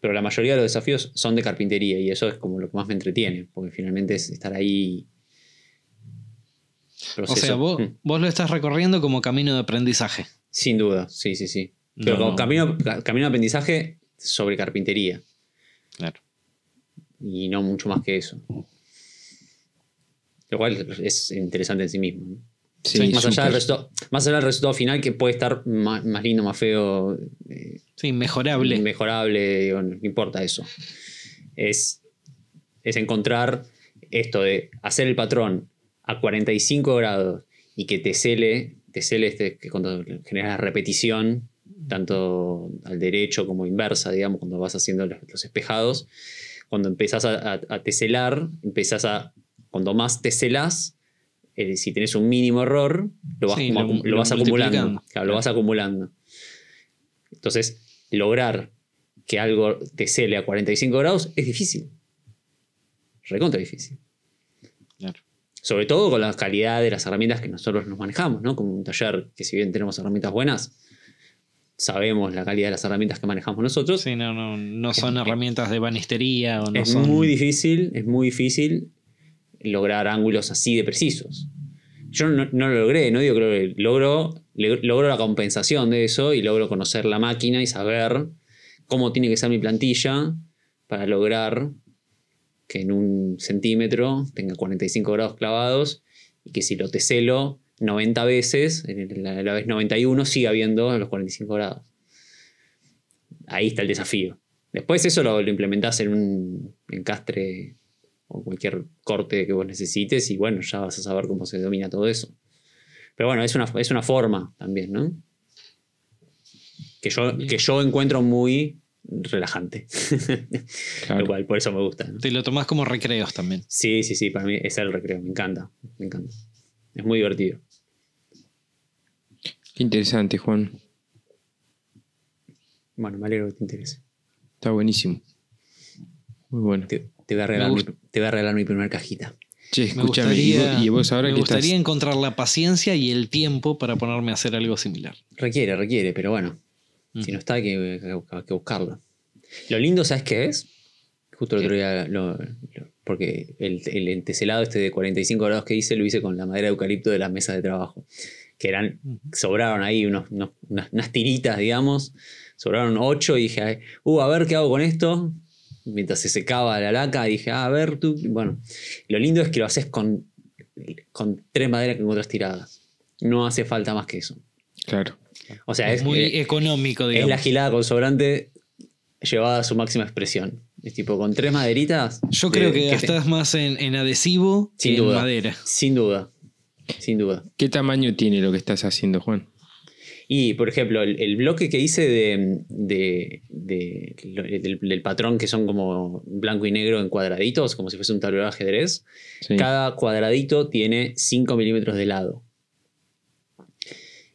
pero la mayoría de los desafíos son de carpintería y eso es como lo que más me entretiene porque finalmente es estar ahí O sea, vos, Mm. vos lo estás recorriendo como camino de aprendizaje. Sin duda, sí, sí, sí. Pero No, como no. Camino, ca- camino de aprendizaje sobre carpintería. Claro. Y no mucho más que eso. Lo cual es interesante en sí mismo. Sí, más, allá del resultado, más allá del resultado final, que puede estar más, más lindo, más feo, eh, Sí, mejorable. mejorable, digo, no importa eso. Es, es encontrar esto de hacer el patrón a 45 grados y que te cele, te cele este, que cuando generas repetición, tanto al derecho como inversa, digamos, cuando vas haciendo los, espejados, cuando empezás a, a, a teselar, empezás a, cuando más teselás, eh, si tenés un mínimo error, lo vas, Sí, como lo- vas acumulando. Claro, lo vas acumulando. Entonces, lograr que algo te cele a 45 grados es difícil. Recontra difícil. Sobre todo con la calidad de las herramientas que nosotros nos manejamos, ¿no? Como un taller que si bien tenemos herramientas buenas, sabemos la calidad de las herramientas que manejamos nosotros. Sí, no, no, no son herramientas de banistería o no es son. muy difícil, es muy difícil lograr ángulos así de precisos. Yo no, no lo logré, no digo que lo logro, logro la compensación de eso y logro conocer la máquina y saber cómo tiene que ser mi plantilla para lograr que en un centímetro tenga 45 grados clavados y que si lo teselo 90 veces, en la, la vez 91 siga habiendo los 45 grados. Ahí está el desafío. Después eso lo, lo implementás en un encastre o cualquier corte que vos necesites y bueno, ya vas a saber cómo se domina todo eso. Pero bueno, es una, es una forma también, ¿no? Que yo, que yo encuentro muy relajante. Claro. Lo cual, por eso me gusta. ¿no? Te lo tomás como recreos también. Sí, sí, sí, para mí es el recreo, me encanta, me encanta. Es muy divertido. Qué interesante, Juan. Bueno, me alegro que te interese. Está buenísimo. Muy bueno. Te, te voy, a regalar mi, te voy a regalar mi primer cajita. Che, Me escúchame. ¿y gustaría, vos, y vos ahora me que gustaría estás. encontrar la paciencia y el tiempo para ponerme a hacer algo similar. Requiere, requiere, pero bueno, si no está hay que, hay que buscarlo. Lo lindo, ¿sabes qué es? Justo el otro día, lo- lo- porque el, el enteselado este de 45 grados que hice, lo hice con la madera de eucalipto de las mesas de trabajo. Que eran, sobraron ahí unos, unos- unas, unas tiritas, digamos. Sobraron ocho y dije, "Ay, uh, a ver qué hago con esto. Mientras se secaba la laca, dije, "Ah, a ver tú. Bueno, lo lindo es que lo haces con, con tres maderas que encuentras tiradas. No hace falta más que eso. Claro. O sea, es es, muy eh, económico, es digamos. la gilada con sobrante llevada a su máxima expresión. Es tipo con tres maderitas. Yo de- creo que te- gastás más en, en adhesivo Sin que en duda. madera. Sin duda. Sin duda. ¿Qué tamaño tiene lo que estás haciendo, Juan? Y, por ejemplo, el, el bloque que hice de, de- del, del patrón que son como blanco y negro en cuadraditos, como si fuese un tablero de ajedrez, Sí. cada cuadradito tiene 5 milímetros de lado.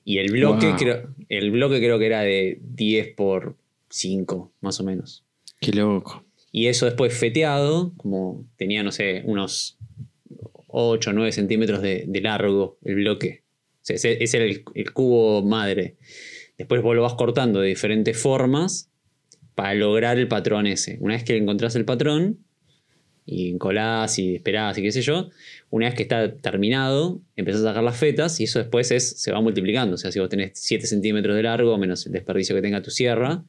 Y el bloque, Wow. creo, el bloque creo que era de 10 por 5, más o menos. Qué loco. Y eso después feteado, como tenía, no sé, unos 8 o 9 centímetros de, de largo el bloque. O sea, ese, ese era el, el cubo madre. Después vos lo vas cortando de diferentes formas para lograr el patrón ese. Una vez que encontrás el patrón y encolás y esperás y qué sé yo, una vez que está terminado, empezás a sacar las fetas y eso después es, se va multiplicando. O sea, si vos tenés 7 centímetros de largo menos el desperdicio que tenga tu sierra,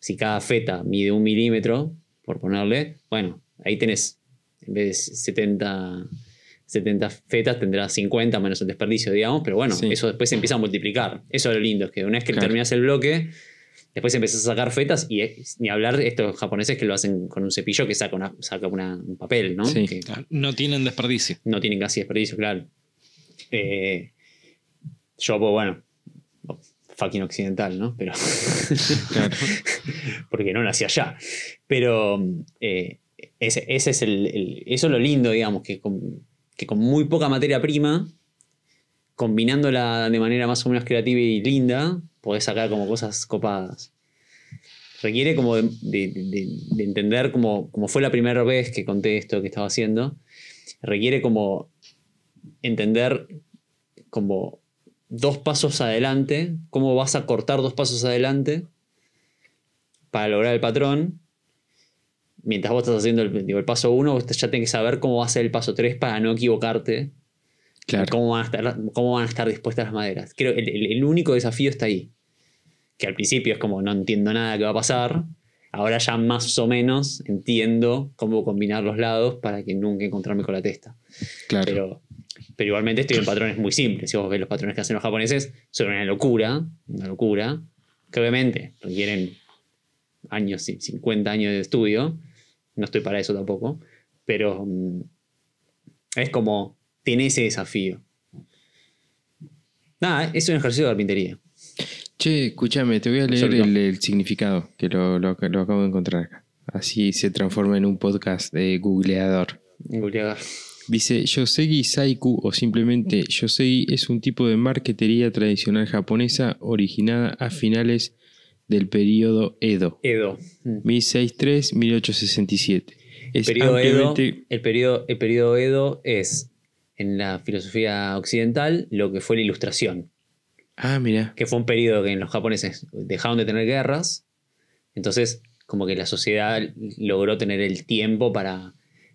si cada feta mide un milímetro, por ponerle, bueno, ahí tenés, en vez de 70, 70 fetas, tendrás 50 menos el desperdicio, digamos, pero bueno, Sí. eso después se empieza a multiplicar. Eso es lo lindo, es que una vez que Claro. terminas el bloque, después empezás a sacar fetas y eh, ni hablar estos japoneses que lo hacen con un cepillo que saca, una, saca una- un papel, ¿no? Sí. Que No tienen desperdicio. no tienen casi desperdicio, claro. Eh, yo, pues bueno, fucking occidental, ¿no? Pero. Claro. porque no nací allá. Pero eh, ese, ese es el, el- Eso es lo lindo, digamos, que con, que con muy poca materia prima, combinándola de manera más o menos creativa y linda, podés sacar como cosas copadas. Requiere como de, de- de- de entender como, como fue la primera vez que conté esto que estaba haciendo. Requiere como entender como dos pasos adelante, cómo vas a cortar dos pasos adelante para lograr el patrón. Mientras vos estás haciendo el, digo, paso 1, vos ya tenés que saber cómo va a ser el paso 3 para no equivocarte. Claro. Cómo, van a estar, cómo van a estar dispuestas las maderas. Creo que el, único desafío está ahí. Que al principio es como no entiendo nada que va a pasar. Ahora ya más o menos entiendo cómo combinar los lados para que nunca encontrarme con la testa. Claro. Pero, pero igualmente estoy en patrones muy simples. Si vos ves los patrones que hacen los japoneses, son una locura, una locura, que obviamente requieren años, sí, 50 años de estudio. No estoy para eso tampoco. Pero mm, es como, tiene ese desafío. Nada, es un ejercicio de carpintería. Che, escúchame, te voy a leer el, el significado, que lo, lo- lo acabo de encontrar acá. Así se transforma en un podcast de googleador. Googlear. Dice, Yosegi Saiku o simplemente Yosegi es un tipo de marquetería tradicional japonesa originada a finales del periodo Edo, Edo. Mm. 1063-1867. Es periodo Edo, el, periodo, el periodo Edo es, en la filosofía occidental, lo que fue la ilustración. Ah, mira. que fue un periodo que en los japoneses dejaron de tener guerras, entonces como que la sociedad logró tener el tiempo para,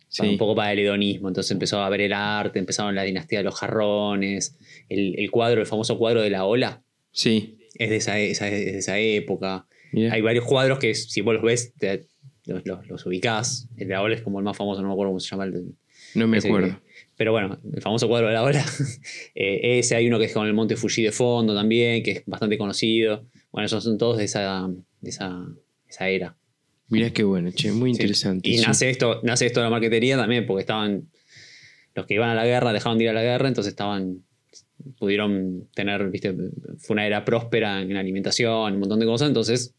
Sí. un poco para el hedonismo, entonces empezó a ver el arte, empezaron la dinastía de los jarrones, el, el cuadro, el famoso cuadro de la ola, Sí, es de esa, esa- es de esa época. Hay varios cuadros que si vos los ves, te- los, los- los ubicás, el de la ola es como el más famoso, no me acuerdo cómo se llama el, No me acuerdo. Pero bueno, el famoso cuadro de la ola. eh, ese hay uno que es con el monte Fuji de fondo también, que es bastante conocido. Bueno, esos son todos de esa, de esa, esa era. Mirá qué bueno, che, muy Sí. interesante. Y Sí. nace esto, nace esto de la marquetería también, porque estaban. Los que iban a la guerra dejaron de ir a la guerra, entonces estaban. Pudieron tener, viste, fue una era próspera en alimentación, un montón de cosas, entonces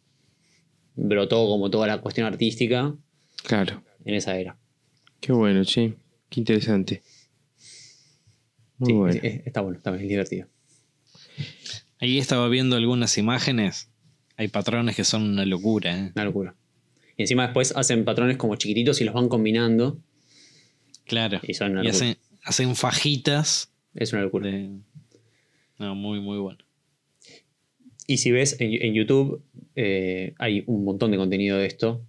brotó como toda la cuestión artística Claro. en esa era. Qué bueno, che. Qué interesante. Muy Sí, bueno. es- es- está bueno, está bien, es divertido. Ahí estaba viendo algunas imágenes. Hay patrones que son una locura. ¿eh? Una locura. Y encima después hacen patrones como chiquititos y los van combinando. Claro. Y son una Y locura. hacen, hacen fajitas. Es una locura. De... No, muy, muy bueno. Y si ves en, en YouTube, eh, hay un montón de contenido de esto.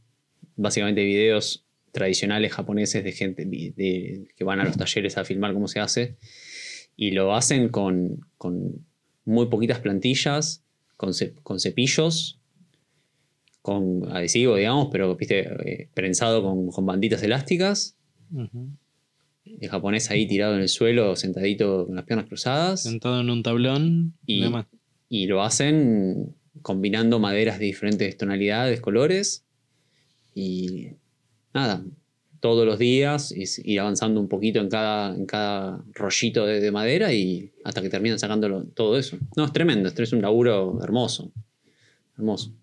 Básicamente videos tradicionales japoneses de gente de- que van a los talleres a filmar cómo se hace. Y lo hacen con, con muy poquitas plantillas, con, ce- con cepillos, con adhesivo, digamos, pero viste, eh, prensado con, con banditas elásticas. El japonés ahí tirado en el suelo, sentadito con las piernas cruzadas. Sentado en un tablón. Y-. Y lo hacen combinando maderas de diferentes tonalidades, colores. y nada, todos los días y ir avanzando un poquito en cada, en cada rollito de, de madera y hasta que terminan sacándolo todo eso. No, es tremendo, es un laburo hermoso. Hermoso.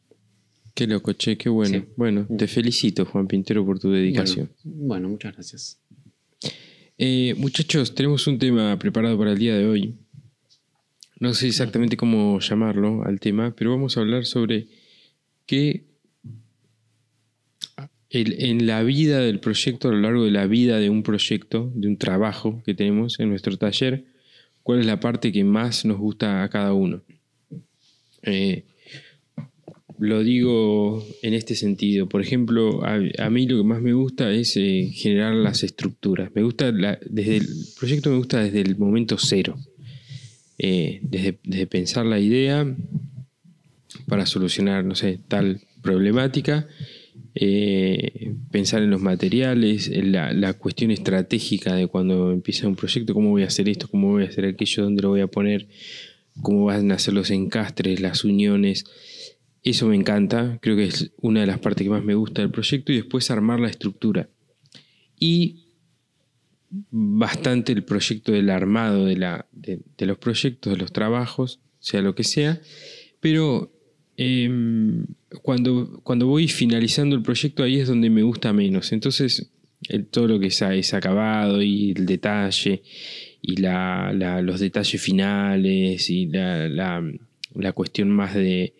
Qué loco, che, qué bueno. Sí. Bueno, te felicito, Juan Pintero, por tu dedicación. Bueno, bueno, muchas gracias. Eh, muchachos, tenemos un tema preparado para el día de hoy. No sé exactamente cómo llamarlo al tema, pero vamos a hablar sobre qué en la vida del proyecto, a lo largo de la vida de un proyecto, de un trabajo que tenemos en nuestro taller, cuál es la parte que más nos gusta a cada uno. Eh, lo digo en este sentido. Por ejemplo, a, a mí lo que más me gusta es eh, generar las estructuras. Me gusta, la- desde el proyecto me gusta desde el momento cero. Eh, desde, desde pensar la idea para solucionar, no sé, tal problemática, eh, pensar en los materiales, en la, cuestión estratégica de cuando empieza un proyecto, cómo voy a hacer esto, cómo voy a hacer aquello, dónde lo voy a poner, cómo van a ser los encastres, las uniones. Eso me encanta, creo que es una de las partes que más me gusta del proyecto y después armar la estructura. Y bastante el proyecto del armado de, la, de los proyectos, de los trabajos, sea lo que sea, pero em, cuando, cuando voy finalizando el proyecto ahí es donde me gusta menos. Entonces, todo lo que es, es acabado y el detalle y la- los detalles finales y la, la- la cuestión más de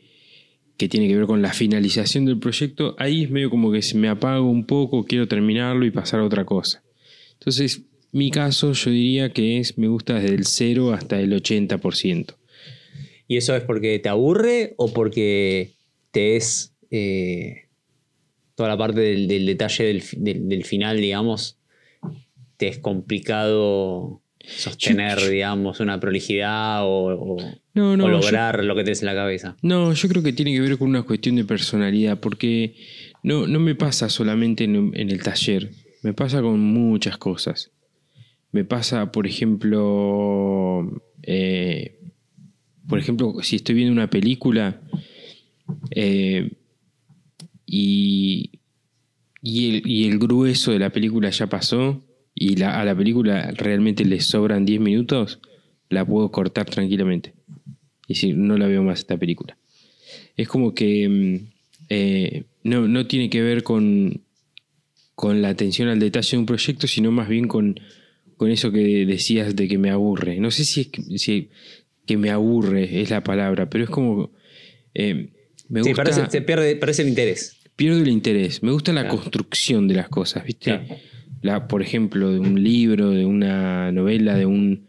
que tiene que ver con la finalización del proyecto, ahí es medio como que se me apago un poco, quiero terminarlo y pasar a otra cosa. Entonces, mi caso yo diría que es, me gusta desde el 0 hasta el 80%. ¿Y eso es porque te aburre o porque te es eh, toda la parte del, del detalle del, fi- del- del final, digamos, te es complicado sostener, Yo- digamos, una prolijidad o, o- No, o no, yo- lograr lo que tenés en la cabeza? No, yo creo que tiene que ver con una cuestión de personalidad, porque no, no me pasa solamente en, en el taller, me pasa con muchas cosas. Me pasa, por ejemplo, eh, por ejemplo, si estoy viendo una película eh, y, y, el, y el grueso de la película ya pasó y la- a la película realmente le sobran 10 minutos, la puedo cortar tranquilamente y decir, no la veo más esta película. Es como que mm, eh, no, no tiene que ver con, con la atención al detalle de un proyecto, sino más bien con, con eso que decías de que me aburre. No sé si si- que me aburre es la palabra, pero es como... eh, me Sí, gusta, parece, te pierde, parece el interés. pierdo el interés. Me gusta la Claro. construcción de las cosas, ¿viste? Claro. La, por ejemplo, de un libro, de una novela, de un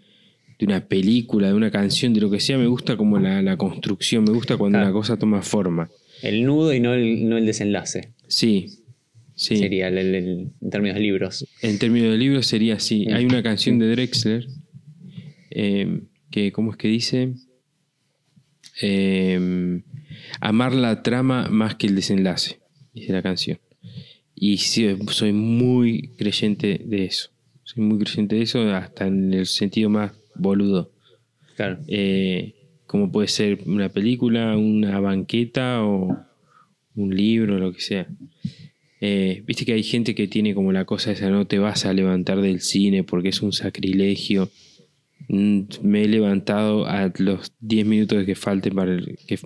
de una película, de una canción, de lo que sea, me gusta como la, la construcción, me gusta cuando Claro. la cosa toma forma. El nudo y no el, no el desenlace. Sí, sí. Sería el- el- en términos de libros. En términos de libro sería así. Mm. Hay una canción de Drexler eh, que, ¿cómo es que dice? Eh, amar la trama más que el desenlace, dice la canción. Y sí, soy muy creyente de eso. Soy muy creyente de eso hasta en el sentido más boludo. Claro. Eh, como puede ser una película, una banqueta o un libro, lo que sea. Eh, Viste que hay gente que tiene como la cosa esa, no te vas a levantar del cine porque es un sacrilegio. Mm, Me he levantado a los 10 minutos que falten para el... Que,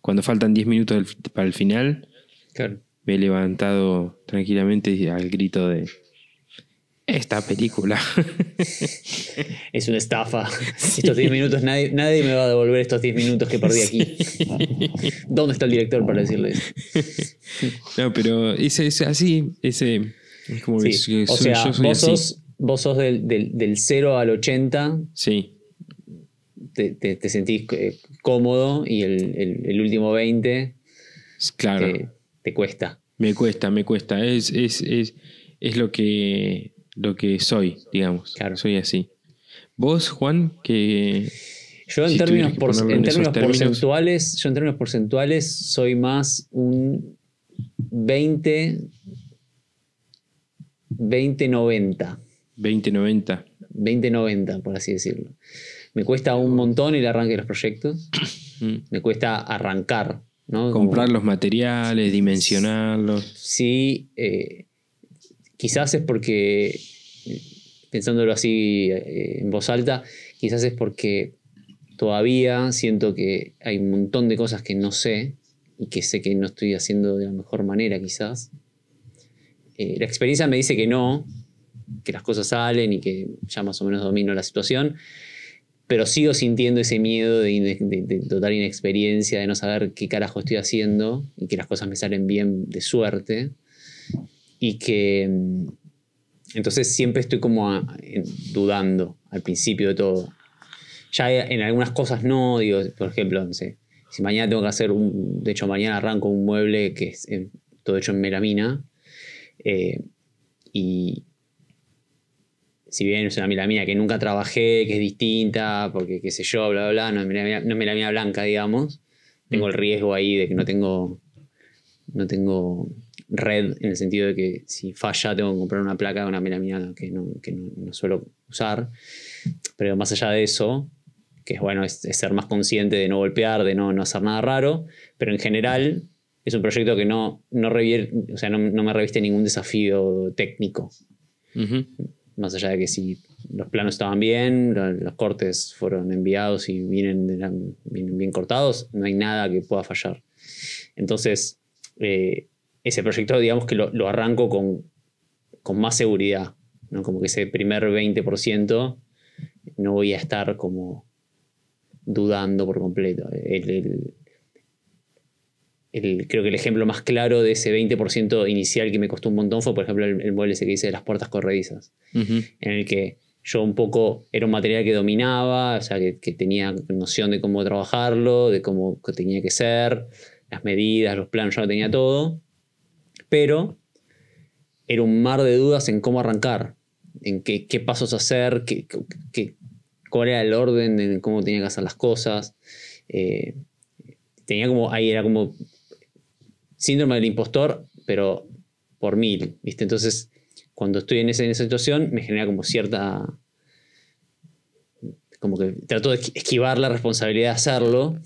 cuando faltan 10 minutos para el final, Claro. me he levantado tranquilamente al grito de... Esta película. Es una estafa. Estos 10 minutos, nadie, nadie me va a devolver estos 10 minutos que perdí aquí. ¿Dónde está el director para decirle eso? no, pero ese es así. Ese... Es como que Sí. soy- O sea, yo soy vos así. sos, vos sos del, del, del 0 al 80, Sí, te, te- te sentís eh, cómodo y el, el- el último 20 claro. te, te cuesta. Me cuesta, me cuesta. Es, es, es, es lo que lo que soy, digamos. Claro. Soy así. Vos, Juan, que Yo en Si términos, por- en en términos términos. porcentuales, yo en términos porcentuales soy más un 20 20-90. 2090. 20-90, por así decirlo. Me cuesta un montón el arranque de los proyectos. Mm. Me cuesta arrancar ¿no? Como- Comprar los materiales, dimensionarlos. Sí, eh, quizás es porque, pensándolo así eh, en voz alta, quizás es porque todavía siento que hay un montón de cosas que no sé y que sé que no estoy haciendo de la mejor manera quizás. Eh, la experiencia me dice que no, que las cosas salen y que ya más o menos domino la situación, pero sigo sintiendo ese miedo de, total inexperiencia, de no saber qué carajo estoy haciendo y que las cosas me salen bien de suerte. Y que mm, entonces siempre estoy como dudando al principio de todo. Ya en algunas cosas no, digo, por ejemplo, no si mañana tengo que hacer un, de hecho mañana arranco un mueble que es en- todo hecho en melamina, eh, y si bien es una melamina que nunca trabajé, que es distinta, porque qué sé yo, bla, bla, bla, no es melamina, no es melamina blanca, digamos, tengo el riesgo ahí de que no tengo, no tengo red en el sentido de que si falla tengo que comprar una placa de una melamina que no, que no, no suelo usar. Pero más allá de eso, que es bueno, es, es ser más consciente de no golpear, de no, no hacer nada raro, pero en general es un proyecto que no, no, revier- o sea, no, no me reviste ningún desafío técnico. Ujú. Más allá de que si los planos estaban bien, lo- los cortes fueron enviados y vienen, vienen bien cortados, no hay nada que pueda fallar. Entonces, eh, ese proyecto, digamos que lo, arranco con, con más seguridad, ¿no? Como que ese primer 20% no voy a estar como dudando por completo. El- creo que el ejemplo más claro de ese 20% inicial que me costó un montón fue, por ejemplo, el, el mueble ese que hice de las puertas corredizas en el que yo un poco era un material que dominaba, o sea, que, que tenía noción de cómo trabajarlo, de cómo tenía que ser, las medidas, los planos, yo lo tenía todo, pero era un mar de dudas en cómo arrancar, en qué, qué pasos hacer, qué, qué- cuál era el orden, en cómo tenía que hacer las cosas. Eh, tenía como, ahí era como síndrome del impostor, pero por mil, ¿viste? Entonces, cuando estoy en, esa situación, me genera como cierta. Como que trato de esqui- esquivar la responsabilidad de hacerlo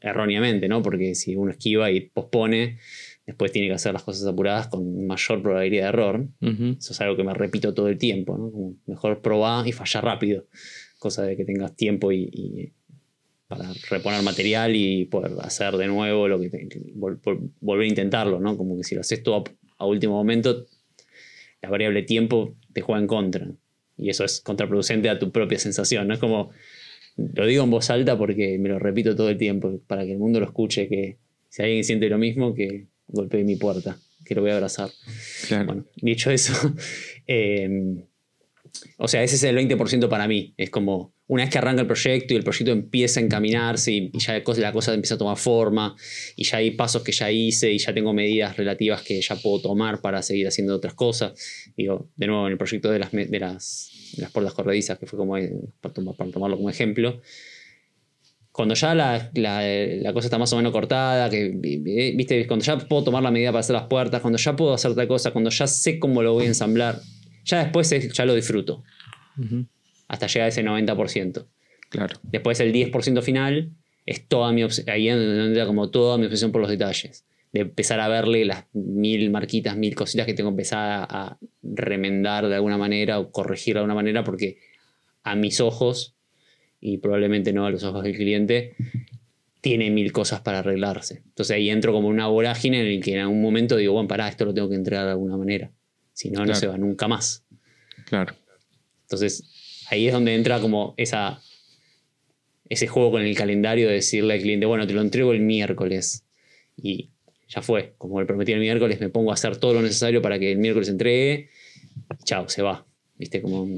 erróneamente, ¿no? Porque si uno esquiva y pospone, después tiene que hacer las cosas apuradas con mayor probabilidad de error. Ujú. Eso es algo que me repito todo el tiempo, ¿no? Como mejor probar y fallar rápido. Cosa de que tengas tiempo y, y para reponer material y poder hacer de nuevo lo que te- vol- vol- volver a intentarlo, ¿no? Como que si lo haces todo a, a último momento, la variable tiempo te juega en contra. Y eso es contraproducente a tu propia sensación, ¿no? Es como, lo digo en voz alta porque me lo repito todo el tiempo, para que el mundo lo escuche, que si alguien siente lo mismo, que golpee mi puerta, que lo voy a abrazar. Claro. Bueno, dicho eso, eh, o sea, ese es el 20% para mí. Es como una vez que arranca el proyecto y el proyecto empieza a encaminarse y, ya la cosa, empieza a tomar forma y ya hay pasos que ya hice y ya tengo medidas relativas que ya puedo tomar para seguir haciendo otras cosas. Digo, de nuevo, en el proyecto de las, de las, de las puertas corredizas, que fue como para, tomar- para tomarlo como ejemplo, cuando ya la, la- cosa está más o menos cortada, que, viste, cuando ya puedo tomar la medida para hacer las puertas, cuando ya puedo hacer tal cosa, cuando ya sé cómo lo voy a ensamblar, ya después es- ya lo disfruto, Ujú. Hasta llegar a ese 90%. Claro. Después el 10% final es toda mi ahí entra como toda mi obsesión por los detalles. De empezar a verle las mil marquitas, mil cositas que tengo que empezar a, remendar de alguna manera o corregir de alguna manera porque a mis ojos, y probablemente no a los ojos del cliente, tiene mil cosas para arreglarse. Entonces ahí entro como una vorágine en el que en algún momento digo, bueno, pará, esto lo tengo que entregar de alguna manera. Si no, no se va nunca más. Claro. Entonces, ahí es donde entra como esa, ese juego con el calendario de decirle al cliente, bueno, te lo entrego el miércoles. Y ya fue. Como le prometí el miércoles, me pongo a hacer todo lo necesario para que el miércoles entregue. Y chao, se va. ¿Viste? Como.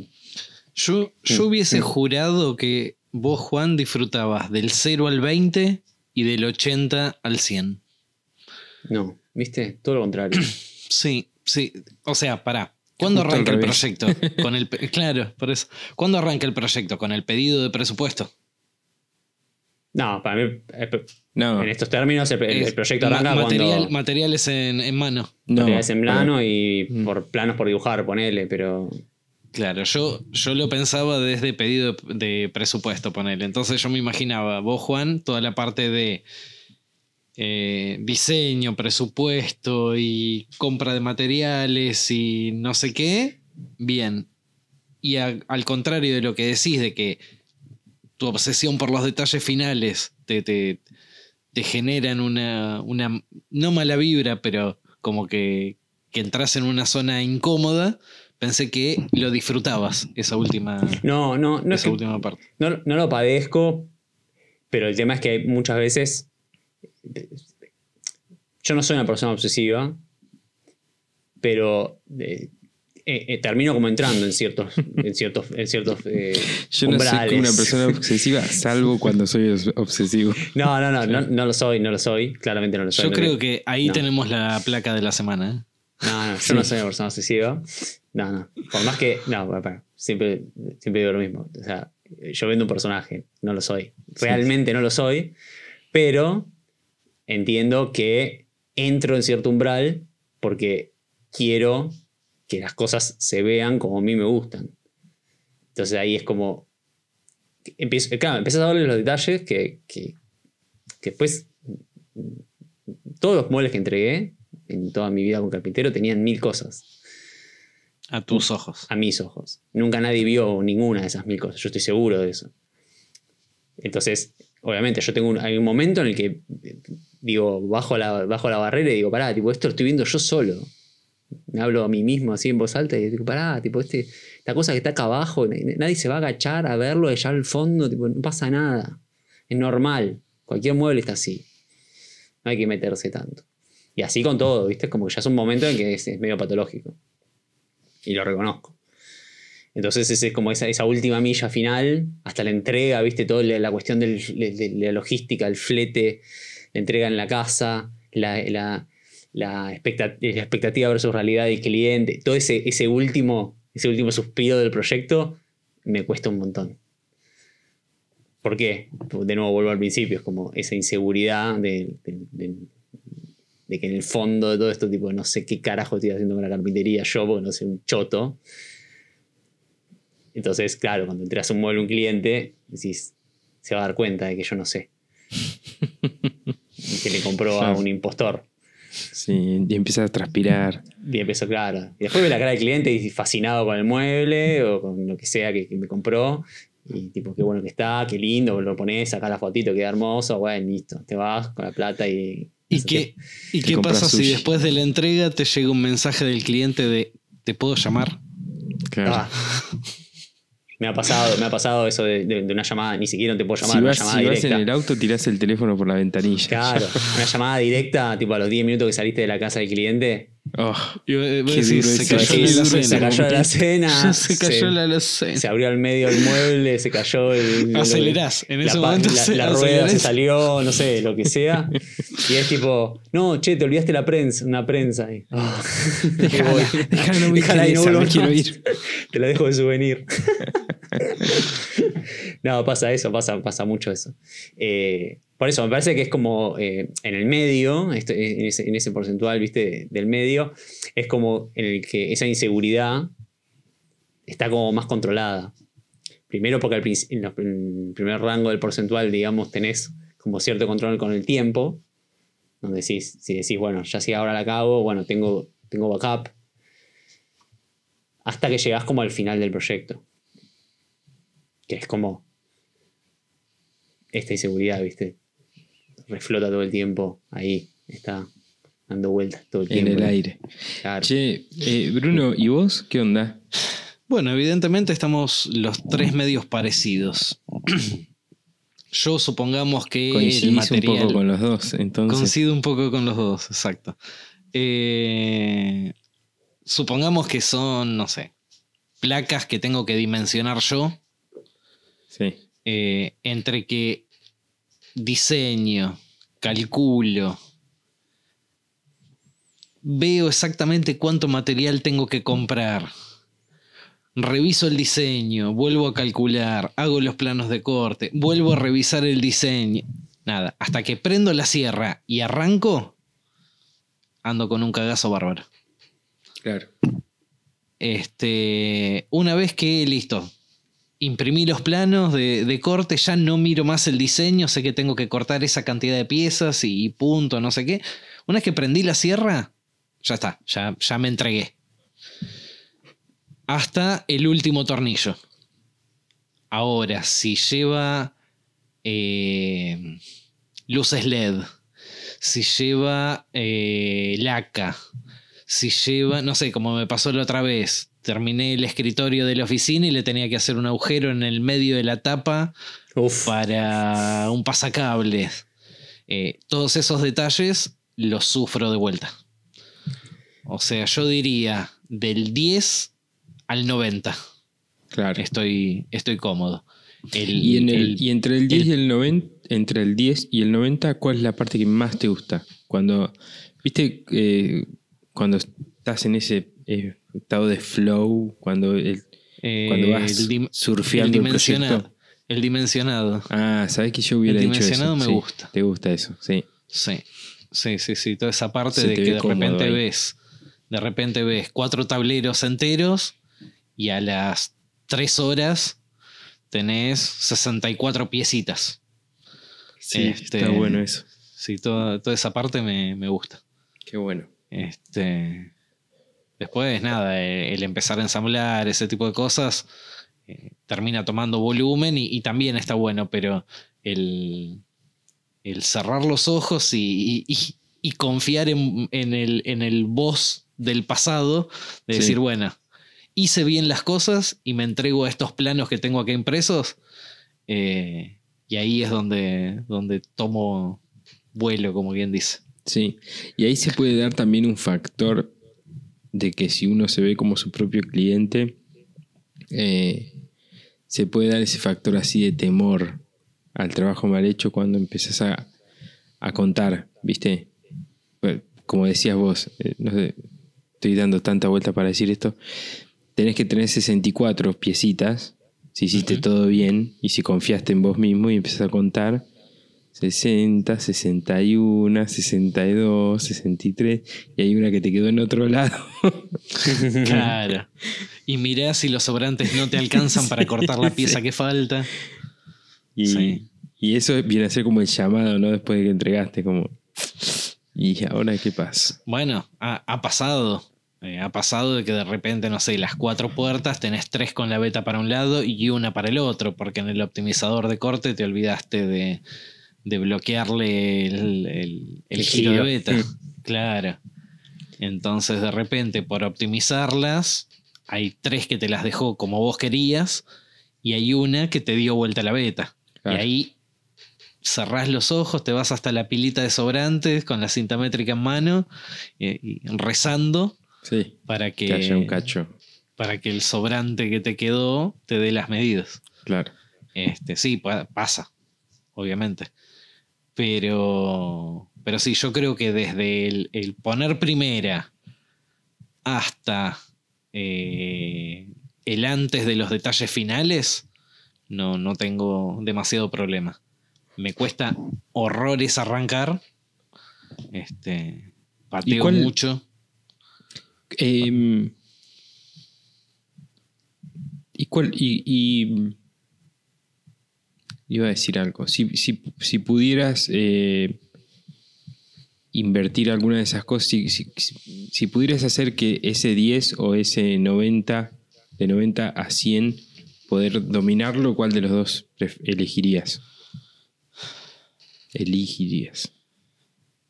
Yo, yo hubiese jurado que vos, Juan, disfrutabas del 0 al 20 y del 80 al 100. No, ¿viste? Todo lo contrario. Sí, sí. O sea, pará. ¿Cuándo Justo arranca el proyecto? Con el, claro, por eso. ¿Cuándo arranca el proyecto? ¿Con el pedido de presupuesto? No, para mí, eh, No. en estos términos, el, proyecto ma- arranca material- cuando. Materiales en, en mano. No. materiales en plano y Mm. por planos por dibujar, ponele, pero. Claro, yo, yo lo pensaba desde pedido de, de presupuesto, ponele. Entonces yo me imaginaba, vos, Juan, toda la parte de eh, diseño, presupuesto y compra de materiales y no sé qué, bien. Y a- al contrario de lo que decís, de que tu obsesión por los detalles finales te, te, te generan una, una, no mala vibra, pero como que, que entras en una zona incómoda, pensé que lo disfrutabas, esa última, No, no, no es esa que- última parte. no, no lo padezco, pero el tema es que muchas veces. Yo no soy una persona obsesiva, pero eh, eh, eh, termino como entrando en ciertos, en ciertos, en ciertos eh, Yo no soy como una persona obsesiva, salvo cuando soy obs- obsesivo. No, no, no, no, no lo soy, no lo soy, claramente no lo soy. Yo no creo me- que ahí no. tenemos la placa de la semana. ¿eh? No, no, yo Sí. no soy una persona obsesiva. No, no. Por más que. No, para, para. Siempre, siempre digo lo mismo. O sea, yo vendo un personaje, no lo soy. Realmente no lo soy, pero entiendo que entro en cierto umbral porque quiero que las cosas se vean como a mí me gustan. Entonces ahí es como. Empiezo, claro, empiezas a darle los detalles que, que, que después. Todos los muebles que entregué en toda mi vida como carpintero tenían mil cosas A tus ojos. a mis ojos. Nunca nadie vio ninguna de esas mil cosas, yo estoy seguro de eso. Entonces, obviamente, yo tengo un, hay un momento en el que eh, digo, bajo la, bajo la barrera y digo, pará, tipo, esto lo estoy viendo yo solo. Me hablo a mí mismo así en voz alta y digo, pará, tipo, este, esta cosa que está acá abajo, nadie se va a agachar a verlo allá al fondo, tipo, no pasa nada. Es normal. Cualquier mueble está así. No hay que meterse tanto. Y así con todo, ¿viste? Como que ya es un momento en que es, medio patológico. Y lo reconozco. Entonces ese es como esa, esa última milla final, hasta la entrega, ¿viste? Toda la, cuestión de la logística, el flete, entrega en la casa, la, la- la la expectativa versus realidad del cliente, todo ese, ese, último, ese último suspiro del proyecto me cuesta un montón. ¿Por qué? De nuevo vuelvo al principio, es como esa inseguridad de, de- que en el fondo de todo esto, tipo, no sé qué carajo estoy haciendo con la carpintería yo, porque no sé un choto. Entonces, claro, cuando entras a un mueble un cliente, decís, se va a dar cuenta de que yo no sé. Que le compró a un impostor. Sí, y empieza a transpirar. Y empezó, claro. Y después ve la cara del cliente y fascinado con el mueble o con lo que sea que, que me compró. Y tipo, qué bueno que está, qué lindo, lo pones, saca la fotito, queda hermoso, bueno, listo. Te vas con la plata y. ¿Y qué, ¿y qué pasa si después de la entrega te llega un mensaje del cliente de ¿te puedo llamar? Claro. Ah. Me ha pasado, me ha pasado eso de, de- de una llamada, ni siquiera te puedo llamar, si una vas, llamada si vas en el auto, tirás el teléfono por la ventanilla. Claro, una llamada directa, tipo a los 10 minutos que saliste de la casa del cliente. Oh, se cayó la cena. Se cayó la cena. Se cayó se- la alacena. Se abrió al medio el mueble, se cayó el. Acelerás, en la ese pa- momento La, rueda se salió, no sé, lo que sea. Y es tipo, no, che, te olvidaste la prensa, una prensa. Ah, Déjala, voy. déjala, no me Déjala ahí, no quiero ir. Te la dejo de souvenir. no, pasa eso, pasa, pasa mucho eso. Eh, por eso, me parece que es como eh, en el medio, esto- en, ese, en ese porcentual, viste, del medio, es como en el que esa inseguridad está como más controlada. Primero porque en, el primer rango del porcentual, digamos, tenés como cierto control con el tiempo, donde decís, si decís, bueno, ya si ahora la cago, bueno, tengo, tengo backup, hasta que llegás como al final del proyecto. Que es como esta inseguridad, ¿viste? Reflota todo el tiempo ahí, está dando vueltas todo el En tiempo. el aire. Claro. Che, eh, Bruno, ¿y vos qué onda? Bueno, evidentemente estamos los tres medios parecidos. Yo supongamos que el material... un poco con los dos, entonces. Coincido un poco con los dos, exacto. Eh, supongamos que son, no sé, placas que tengo que dimensionar yo Sí. eh, entre que diseño, calculo, veo exactamente cuánto material tengo que comprar, reviso el diseño, vuelvo a calcular, hago los planos de corte, vuelvo a revisar el diseño. Nada, hasta que prendo la sierra y arranco, ando con un cagazo bárbaro. Claro. Este, una vez que listo, imprimí los planos de, de corte, ya no miro más el diseño, sé que tengo que cortar esa cantidad de piezas y punto, no sé qué. Una vez que prendí la sierra, ya está, ya, ya me entregué. Hasta el último tornillo. Ahora, si lleva eh, luces LED, si lleva eh, laca, si lleva, no sé, como me pasó la otra vez, terminé el escritorio de la oficina y le tenía que hacer un agujero en el medio de la tapa Uf. para un pasacables. Eh, todos esos detalles los sufro de vuelta. O sea, yo diría del 10 al 90. Claro. Estoy, estoy cómodo. El- Y, en el, el- y entre el 10 el- y el 90, entre el 10 y el 90, ¿cuál es la parte que más te gusta? Cuando, viste, eh, cuando estás en ese eh, estado de flow, cuando, el- eh, cuando vas el dim- surfeando el dimensionado. El dimensionado. Ah, sabes que yo hubiera El dicho eso. dimensionado me Sí, gusta. Te gusta eso, sí. Sí, sí, sí, sí. Toda esa parte Se de que de repente ahí. ves, de repente ves cuatro tableros enteros y a las tres horas tenés 64 piecitas. Sí, Este- está bueno eso. Sí, toda, toda esa parte me, me gusta. Qué bueno. Este, después, nada, eh, el empezar a ensamblar, ese tipo de cosas, eh, termina tomando volumen y, y también está bueno, pero el, el cerrar los ojos y, y- y- y confiar en, en el, en el voz del pasado, de Sí. decir, bueno, hice bien las cosas y me entrego a estos planos que tengo acá impresos, eh, y ahí es donde, donde tomo vuelo, como bien dice. Sí, y ahí se puede dar también un factor de que si uno se ve como su propio cliente, eh, se puede dar ese factor así de temor al trabajo mal hecho cuando empezás a, a contar, ¿viste? Bueno, como decías vos, eh, no sé, estoy dando tanta vuelta para decir esto, tenés que tener 64 piecitas, si hiciste todo bien y si confiaste en vos mismo y empezás a contar 60, 61, 62, 63 y hay una que te quedó en otro lado. Claro. Y mirá si los sobrantes no te alcanzan para cortar la pieza sí. que falta. Y, Sí. y eso viene a ser como el llamado, ¿no? Después de que entregaste, como... ¿Y ahora qué pasa? Bueno, ha, ha pasado. Eh, ha pasado de que de repente, no sé, las cuatro puertas tenés tres con la beta para un lado y una para el otro, porque en el optimizador de corte te olvidaste de, de bloquearle el, el- giro de beta. Mm. Claro. Entonces, de repente, por optimizarlas, hay tres que te las dejó como vos querías y hay una que te dio vuelta la beta. Claro. Y ahí cerrás los ojos, te vas hasta la pilita de sobrantes con la cinta métrica en mano eh, y rezando Sí, para que, que haya un cacho. para que el sobrante que te quedó te dé las medidas. Claro. Este, sí, pa- pasa, obviamente. Pero, pero sí, yo creo que desde el, el poner primera hasta eh, el antes de los detalles finales, no, no tengo demasiado problema. Me cuesta horrores arrancar. Este, pateo cuál- mucho. Em, ¿Y cuál? Y, y- iba a decir algo. Si, si- si pudieras eh, invertir alguna de esas cosas, si, si- pudieras hacer que ese 10 o ese 90, de 90 a 100, poder dominarlo, ¿cuál de los dos elegirías? Elegirías.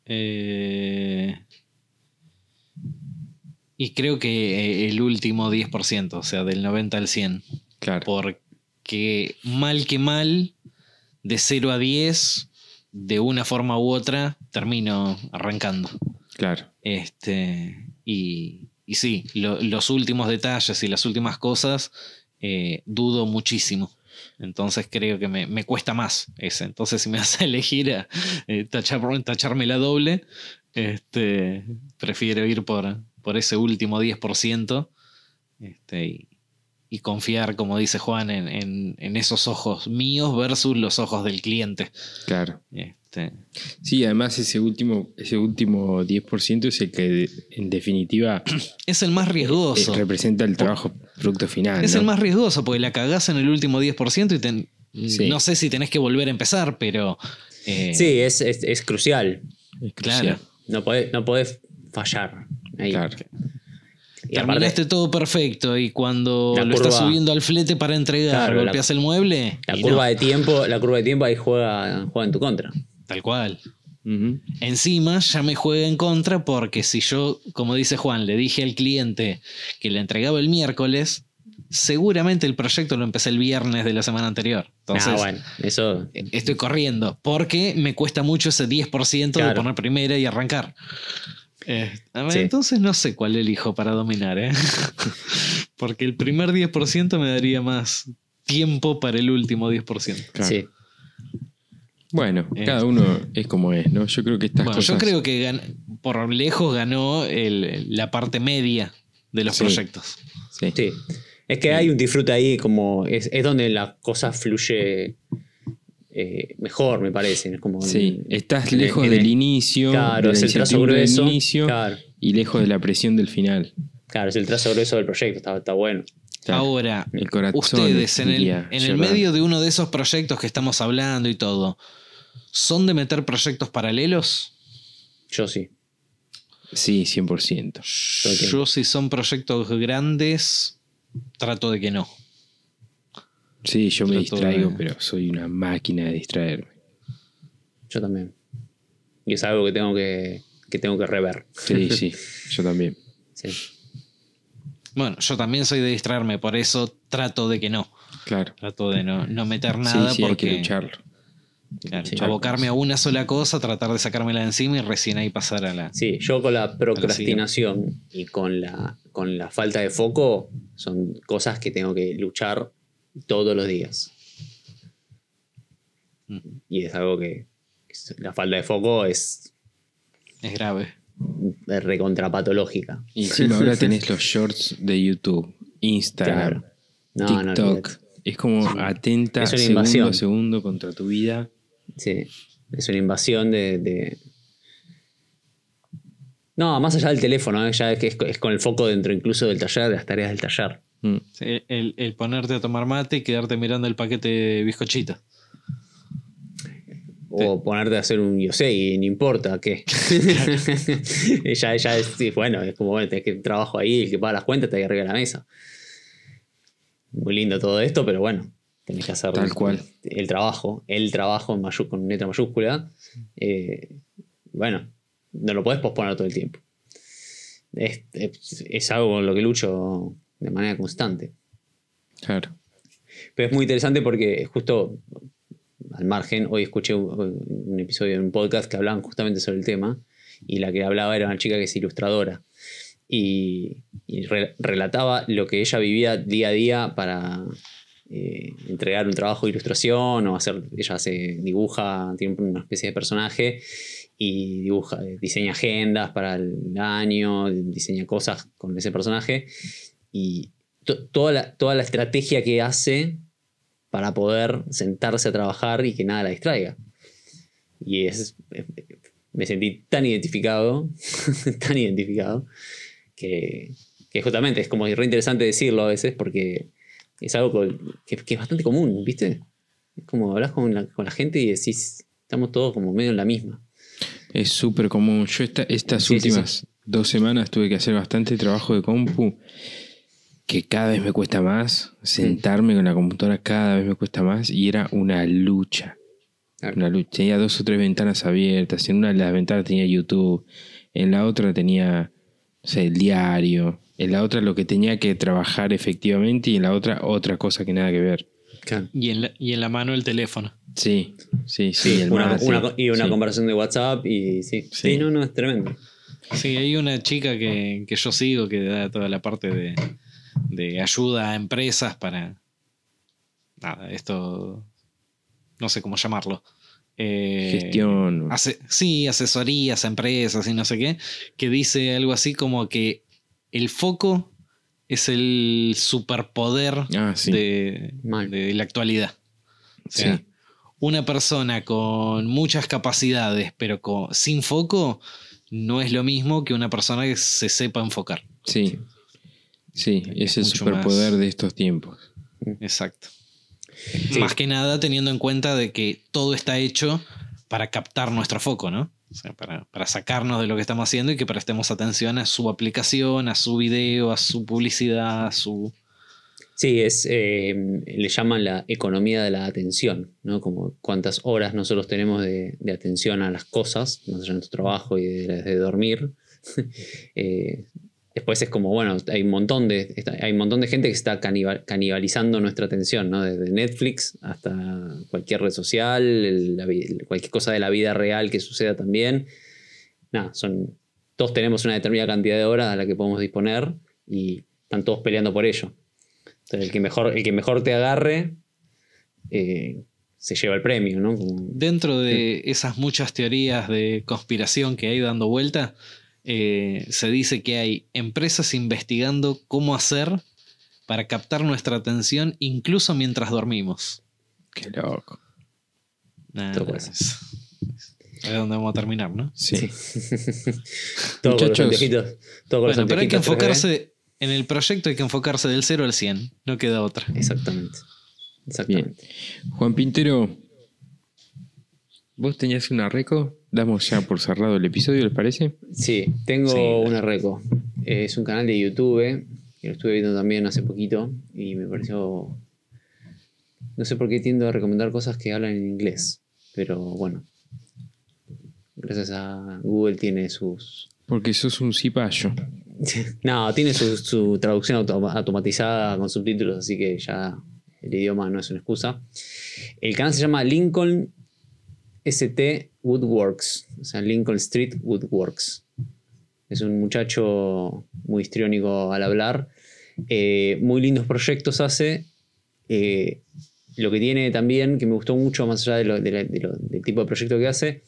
Eh, y creo que eh, el último 10%, o sea, del 90 al 100. Claro. Porque mal que mal, de 0 a 10, de una forma u otra, termino arrancando. Claro. Este, y, y sí, lo- los últimos detalles y las últimas cosas, eh, dudo muchísimo. Entonces creo que me, me cuesta más ese. Entonces, si me elegir a eh, tachar- tacharme la doble, este, prefiero ir por, por ese último 10%. Este, y, y confiar, como dice Juan, en, en- en esos ojos míos versus los ojos del cliente. Claro. Este, Sí, además ese último, ese último 10% es el que en definitiva es el más eh, riesgoso. representa el trabajo producto final. Es ¿no? el más riesgoso porque la cagás en el último 10% y ten- Sí. no sé si tenés que volver a empezar, pero... eh, Sí, es, es, es crucial. Es Claro. No podés, no podés fallar. Ahí. Claro. Y Terminaste todo perfecto y cuando lo estás subiendo al flete para entregar, Claro, la- golpeas el mueble. la curva no, de tiempo, la curva de tiempo ahí juega, juega en tu contra. Tal cual. Encima ya me juega en contra porque si yo, como dice Juan, le dije al cliente que le entregaba el miércoles, seguramente el proyecto lo empecé el viernes de la semana anterior. Entonces, ah, bueno, eso. eh, estoy corriendo porque me cuesta mucho ese 10% de poner primera y arrancar. Eh, a ver, Sí. Entonces no sé cuál elijo para dominar, ¿eh? porque el primer 10% me daría más tiempo para el último 10%. Claro. Sí. Bueno, Eh. cada uno es como es, ¿no? Yo creo que estas Bueno, cosas. yo creo que gan- por lejos ganó el- la parte media de los Sí. proyectos. Sí. Sí. Es que hay un disfrute ahí, como. Es, es donde la cosa fluye eh, mejor, me parece. Es como Sí, en- estás en- lejos en- del inicio, Claro, de la es el trazo incertidumbre del grueso. inicio Claro, y lejos de la presión del final. claro, es el trazo grueso del proyecto, está, está bueno. Ahora, el corazón, ustedes en el, en el medio de uno de esos proyectos que estamos hablando y todo, ¿son de meter proyectos paralelos? Yo sí. Sí, 100%. Todo el tiempo. Yo si son proyectos grandes, trato de que no. Sí, yo me distraigo, de- pero soy una máquina de distraerme. Yo también. Y es algo que tengo que, que tengo que rever. Sí, sí, yo también. Sí. Bueno, yo también soy de distraerme, por eso trato de que no. Claro. Trato de no, no meter nada sí, sí, porque hay que lucharlo. claro, Sí. abocarme a una sola cosa, tratar de sacármela de encima y recién ahí pasar a la... Sí, yo con la procrastinación y con la, con la falta de foco son cosas que tengo que luchar todos los días. Mm. Y es algo que la falta de foco es Es grave. recontrapatológica. Y encima ahora tenés los shorts de YouTube, Instagram, Claro. No, no, TikTok. es como atenta Es una segundo invasión. a segundo contra tu vida. Sí, es una invasión de... de- No, más allá del teléfono, ¿eh? ya es, que es, es con el foco dentro incluso del taller, de las tareas del taller. Mm. El, el ponerte a tomar mate y quedarte mirando el paquete de bizcochito. O ponerte a hacer un yosei, no importa qué. ya, ya es, sí, bueno, es como, bueno, tenés que trabajo ahí, el que paga las cuentas está ahí arriba de la mesa. Muy lindo todo esto, pero bueno, tenés que hacer Tal cual. el trabajo, el trabajo en mayu- con letra mayúscula. Eh, bueno, no lo podés posponer todo el tiempo. Es, es- es algo con lo que lucho de manera constante. Claro. Pero es muy interesante porque justo al margen, hoy escuché un, un episodio de un podcast que hablaban justamente sobre el tema y la que hablaba era una chica que es ilustradora y, y re- relataba lo que ella vivía día a día para eh, entregar un trabajo de ilustración o hacer, ella se dibuja, tiene una especie de personaje y dibuja, eh, diseña agendas para el año, diseña cosas con ese personaje y to- toda, la, toda la estrategia que hace para poder sentarse a trabajar y que nada la distraiga. Y es, me sentí tan identificado, tan identificado, que, que justamente es como re interesante decirlo a veces porque es algo que, que es bastante común, ¿viste? Es como hablas con la, con la gente y decís, estamos todos como medio en la misma. Es súper común. Yo esta- estas Sí, sí, últimas dos semanas tuve que hacer bastante trabajo de compu que cada vez me cuesta más. Sentarme con la computadora cada vez me cuesta más y era una lucha. Una lucha. Tenía dos o tres ventanas abiertas. En una de las ventanas tenía YouTube. En la otra tenía el diario. En la otra lo que tenía que trabajar efectivamente y en la otra otra cosa que nada que ver. Y en la, y en la mano el teléfono. Sí, sí, sí. Sí, el una- mate, una- y una sí. conversación de WhatsApp y sí. sí. Sí. no, no, es tremendo. Sí, hay una chica que, que yo sigo que da toda la parte de, de ayuda a empresas para. Nada, esto. No sé cómo llamarlo. Eh, Gestión. Hace, sí, asesorías a empresas y no sé qué, que dice algo así como que el foco es el superpoder Ah, sí. de, la actualidad. O sea, Sí. una persona con muchas capacidades, pero con- sin foco, no es lo mismo que una persona que se sepa enfocar. Sí. Sí, Es es el superpoder más- de estos tiempos. Exacto. Sí. Más que nada teniendo en cuenta de que todo está hecho para captar nuestro foco, ¿no? O sea, para, para sacarnos de lo que estamos haciendo y que prestemos atención a su aplicación, a su video, a su publicidad, a su... Sí, es, eh, le llaman la economía de la atención, ¿no? Como cuántas horas nosotros tenemos de, de atención a las cosas, más allá de nuestro trabajo y de, de dormir. Eh, después es como, bueno, hay un montón de, hay un montón de gente que está canibal- canibalizando nuestra atención, ¿no? Desde Netflix hasta cualquier red social, el- la vi- cualquier cosa de la vida real que suceda también. Nada, son, todos tenemos una determinada cantidad de horas a la que podemos disponer y están todos peleando por ello. Entonces, el que mejor, el que mejor te agarre eh, se lleva el premio, ¿no? Como- Dentro de esas muchas teorías de conspiración que hay dando vuelta, eh, se dice que hay empresas investigando cómo hacer para captar nuestra atención incluso mientras dormimos. Qué loco. Nah, Todo es, es donde vamos a terminar, ¿no? Sí. todo con los Muchachos. Todo con los Bueno, pero hay que anteojitos 3D. enfocarse, en el proyecto hay que enfocarse del 0 al 100, no queda otra. Exactamente. Exactamente. Juan Pintero, ¿vos tenías una reco? Damos ya por cerrado el episodio, ¿les parece? Sí, tengo Sí. una reco. Eh, es un canal de YouTube que lo estuve viendo también hace poquito y me pareció. No sé por qué tiendo a recomendar cosas que hablan en inglés, pero bueno. Gracias a Google tiene sus. Porque sos un cipayo. No, tiene su, su traducción auto- automatizada con subtítulos, así que ya el idioma no es una excusa. El canal se llama Lincoln ST Woodworks, o sea, Lincoln Street Woodworks. Es un muchacho muy histriónico al hablar. Eh, muy lindos proyectos hace. Eh, lo que tiene también, que me gustó mucho, más allá del tipo de proyecto que hace,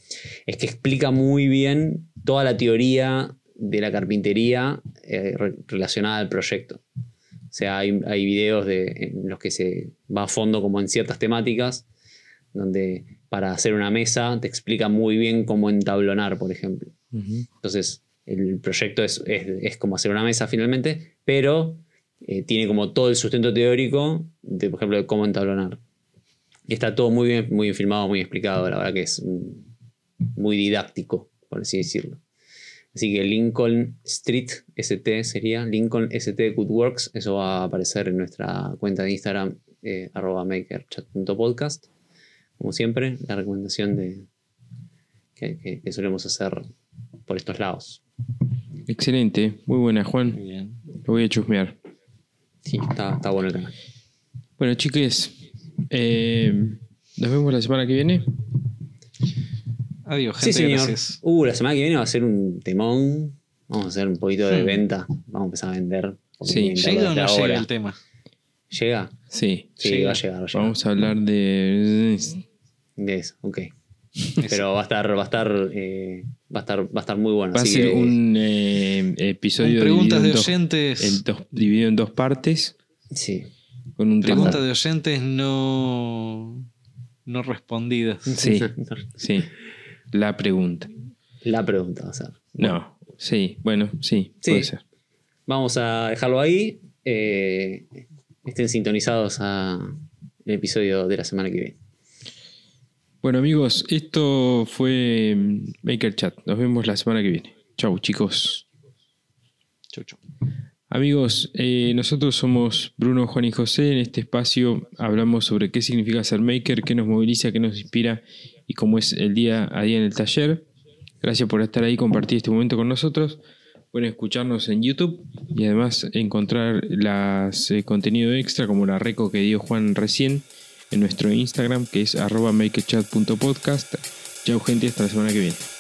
es que explica muy bien toda la teoría de la carpintería eh, re- relacionada al proyecto. O sea, hay, hay videos de, en los que se va a fondo como en ciertas temáticas, donde para hacer una mesa te explica muy bien cómo entablonar, por ejemplo. Entonces, el proyecto es, es- es como hacer una mesa finalmente, pero eh, tiene como todo el sustento teórico de, por ejemplo, de cómo entablonar. Y está todo muy bien, muy bien filmado, muy explicado, la verdad que es muy didáctico, por así decirlo. Así que Lincoln Street ST sería Lincoln ST Good Works. Eso va a aparecer en nuestra cuenta de Instagram, eh, arroba makerchat.podcast. Como siempre, la recomendación de que, que- que solemos hacer por estos lados. Excelente, muy buena, Juan. Muy bien. Lo voy a chusmear. Sí, está, está bueno el canal. Bueno, chiques, eh, nos vemos la semana que viene. Adiós, Sí, gente, señor. gracias. Uh, la semana que viene va a ser un temón. Vamos a hacer un poquito de Hmm. venta. Vamos a empezar a vender. Sí. ¿Llega o no llega el tema? ¿Llega? Sí, Sí, Llega. va a llegar, va a llegar. vamos a hablar de... De eso, ok. Pero va a estar, va a estar, eh, va a estar, va a estar muy bueno. Va a así ser que- un eh, episodio preguntas de en dos, oyentes. en dos- dividido en dos partes Sí. con un tema. Preguntas de oyentes no, no respondidas. Sí, sí. La pregunta. La pregunta va a ser. No, sí, bueno, sí, Sí. puede ser. Vamos a dejarlo ahí. Eh, estén sintonizados a el episodio de la semana que viene. Bueno, amigos, esto fue mm, Maker Chat. Nos vemos la semana que viene. Chau, chicos. Chau, chau. Amigos, eh, nosotros somos Bruno, Juan y José. En este espacio hablamos sobre qué significa ser maker, qué nos moviliza, qué nos inspira y cómo es el día a día en el taller. Gracias por estar ahí y compartir este momento con nosotros. Pueden escucharnos en YouTube y además encontrar las eh, contenido extra como la reco que dio Juan recién en nuestro Instagram que es arroba makerchat.podcast. Chau gente, hasta la semana que viene.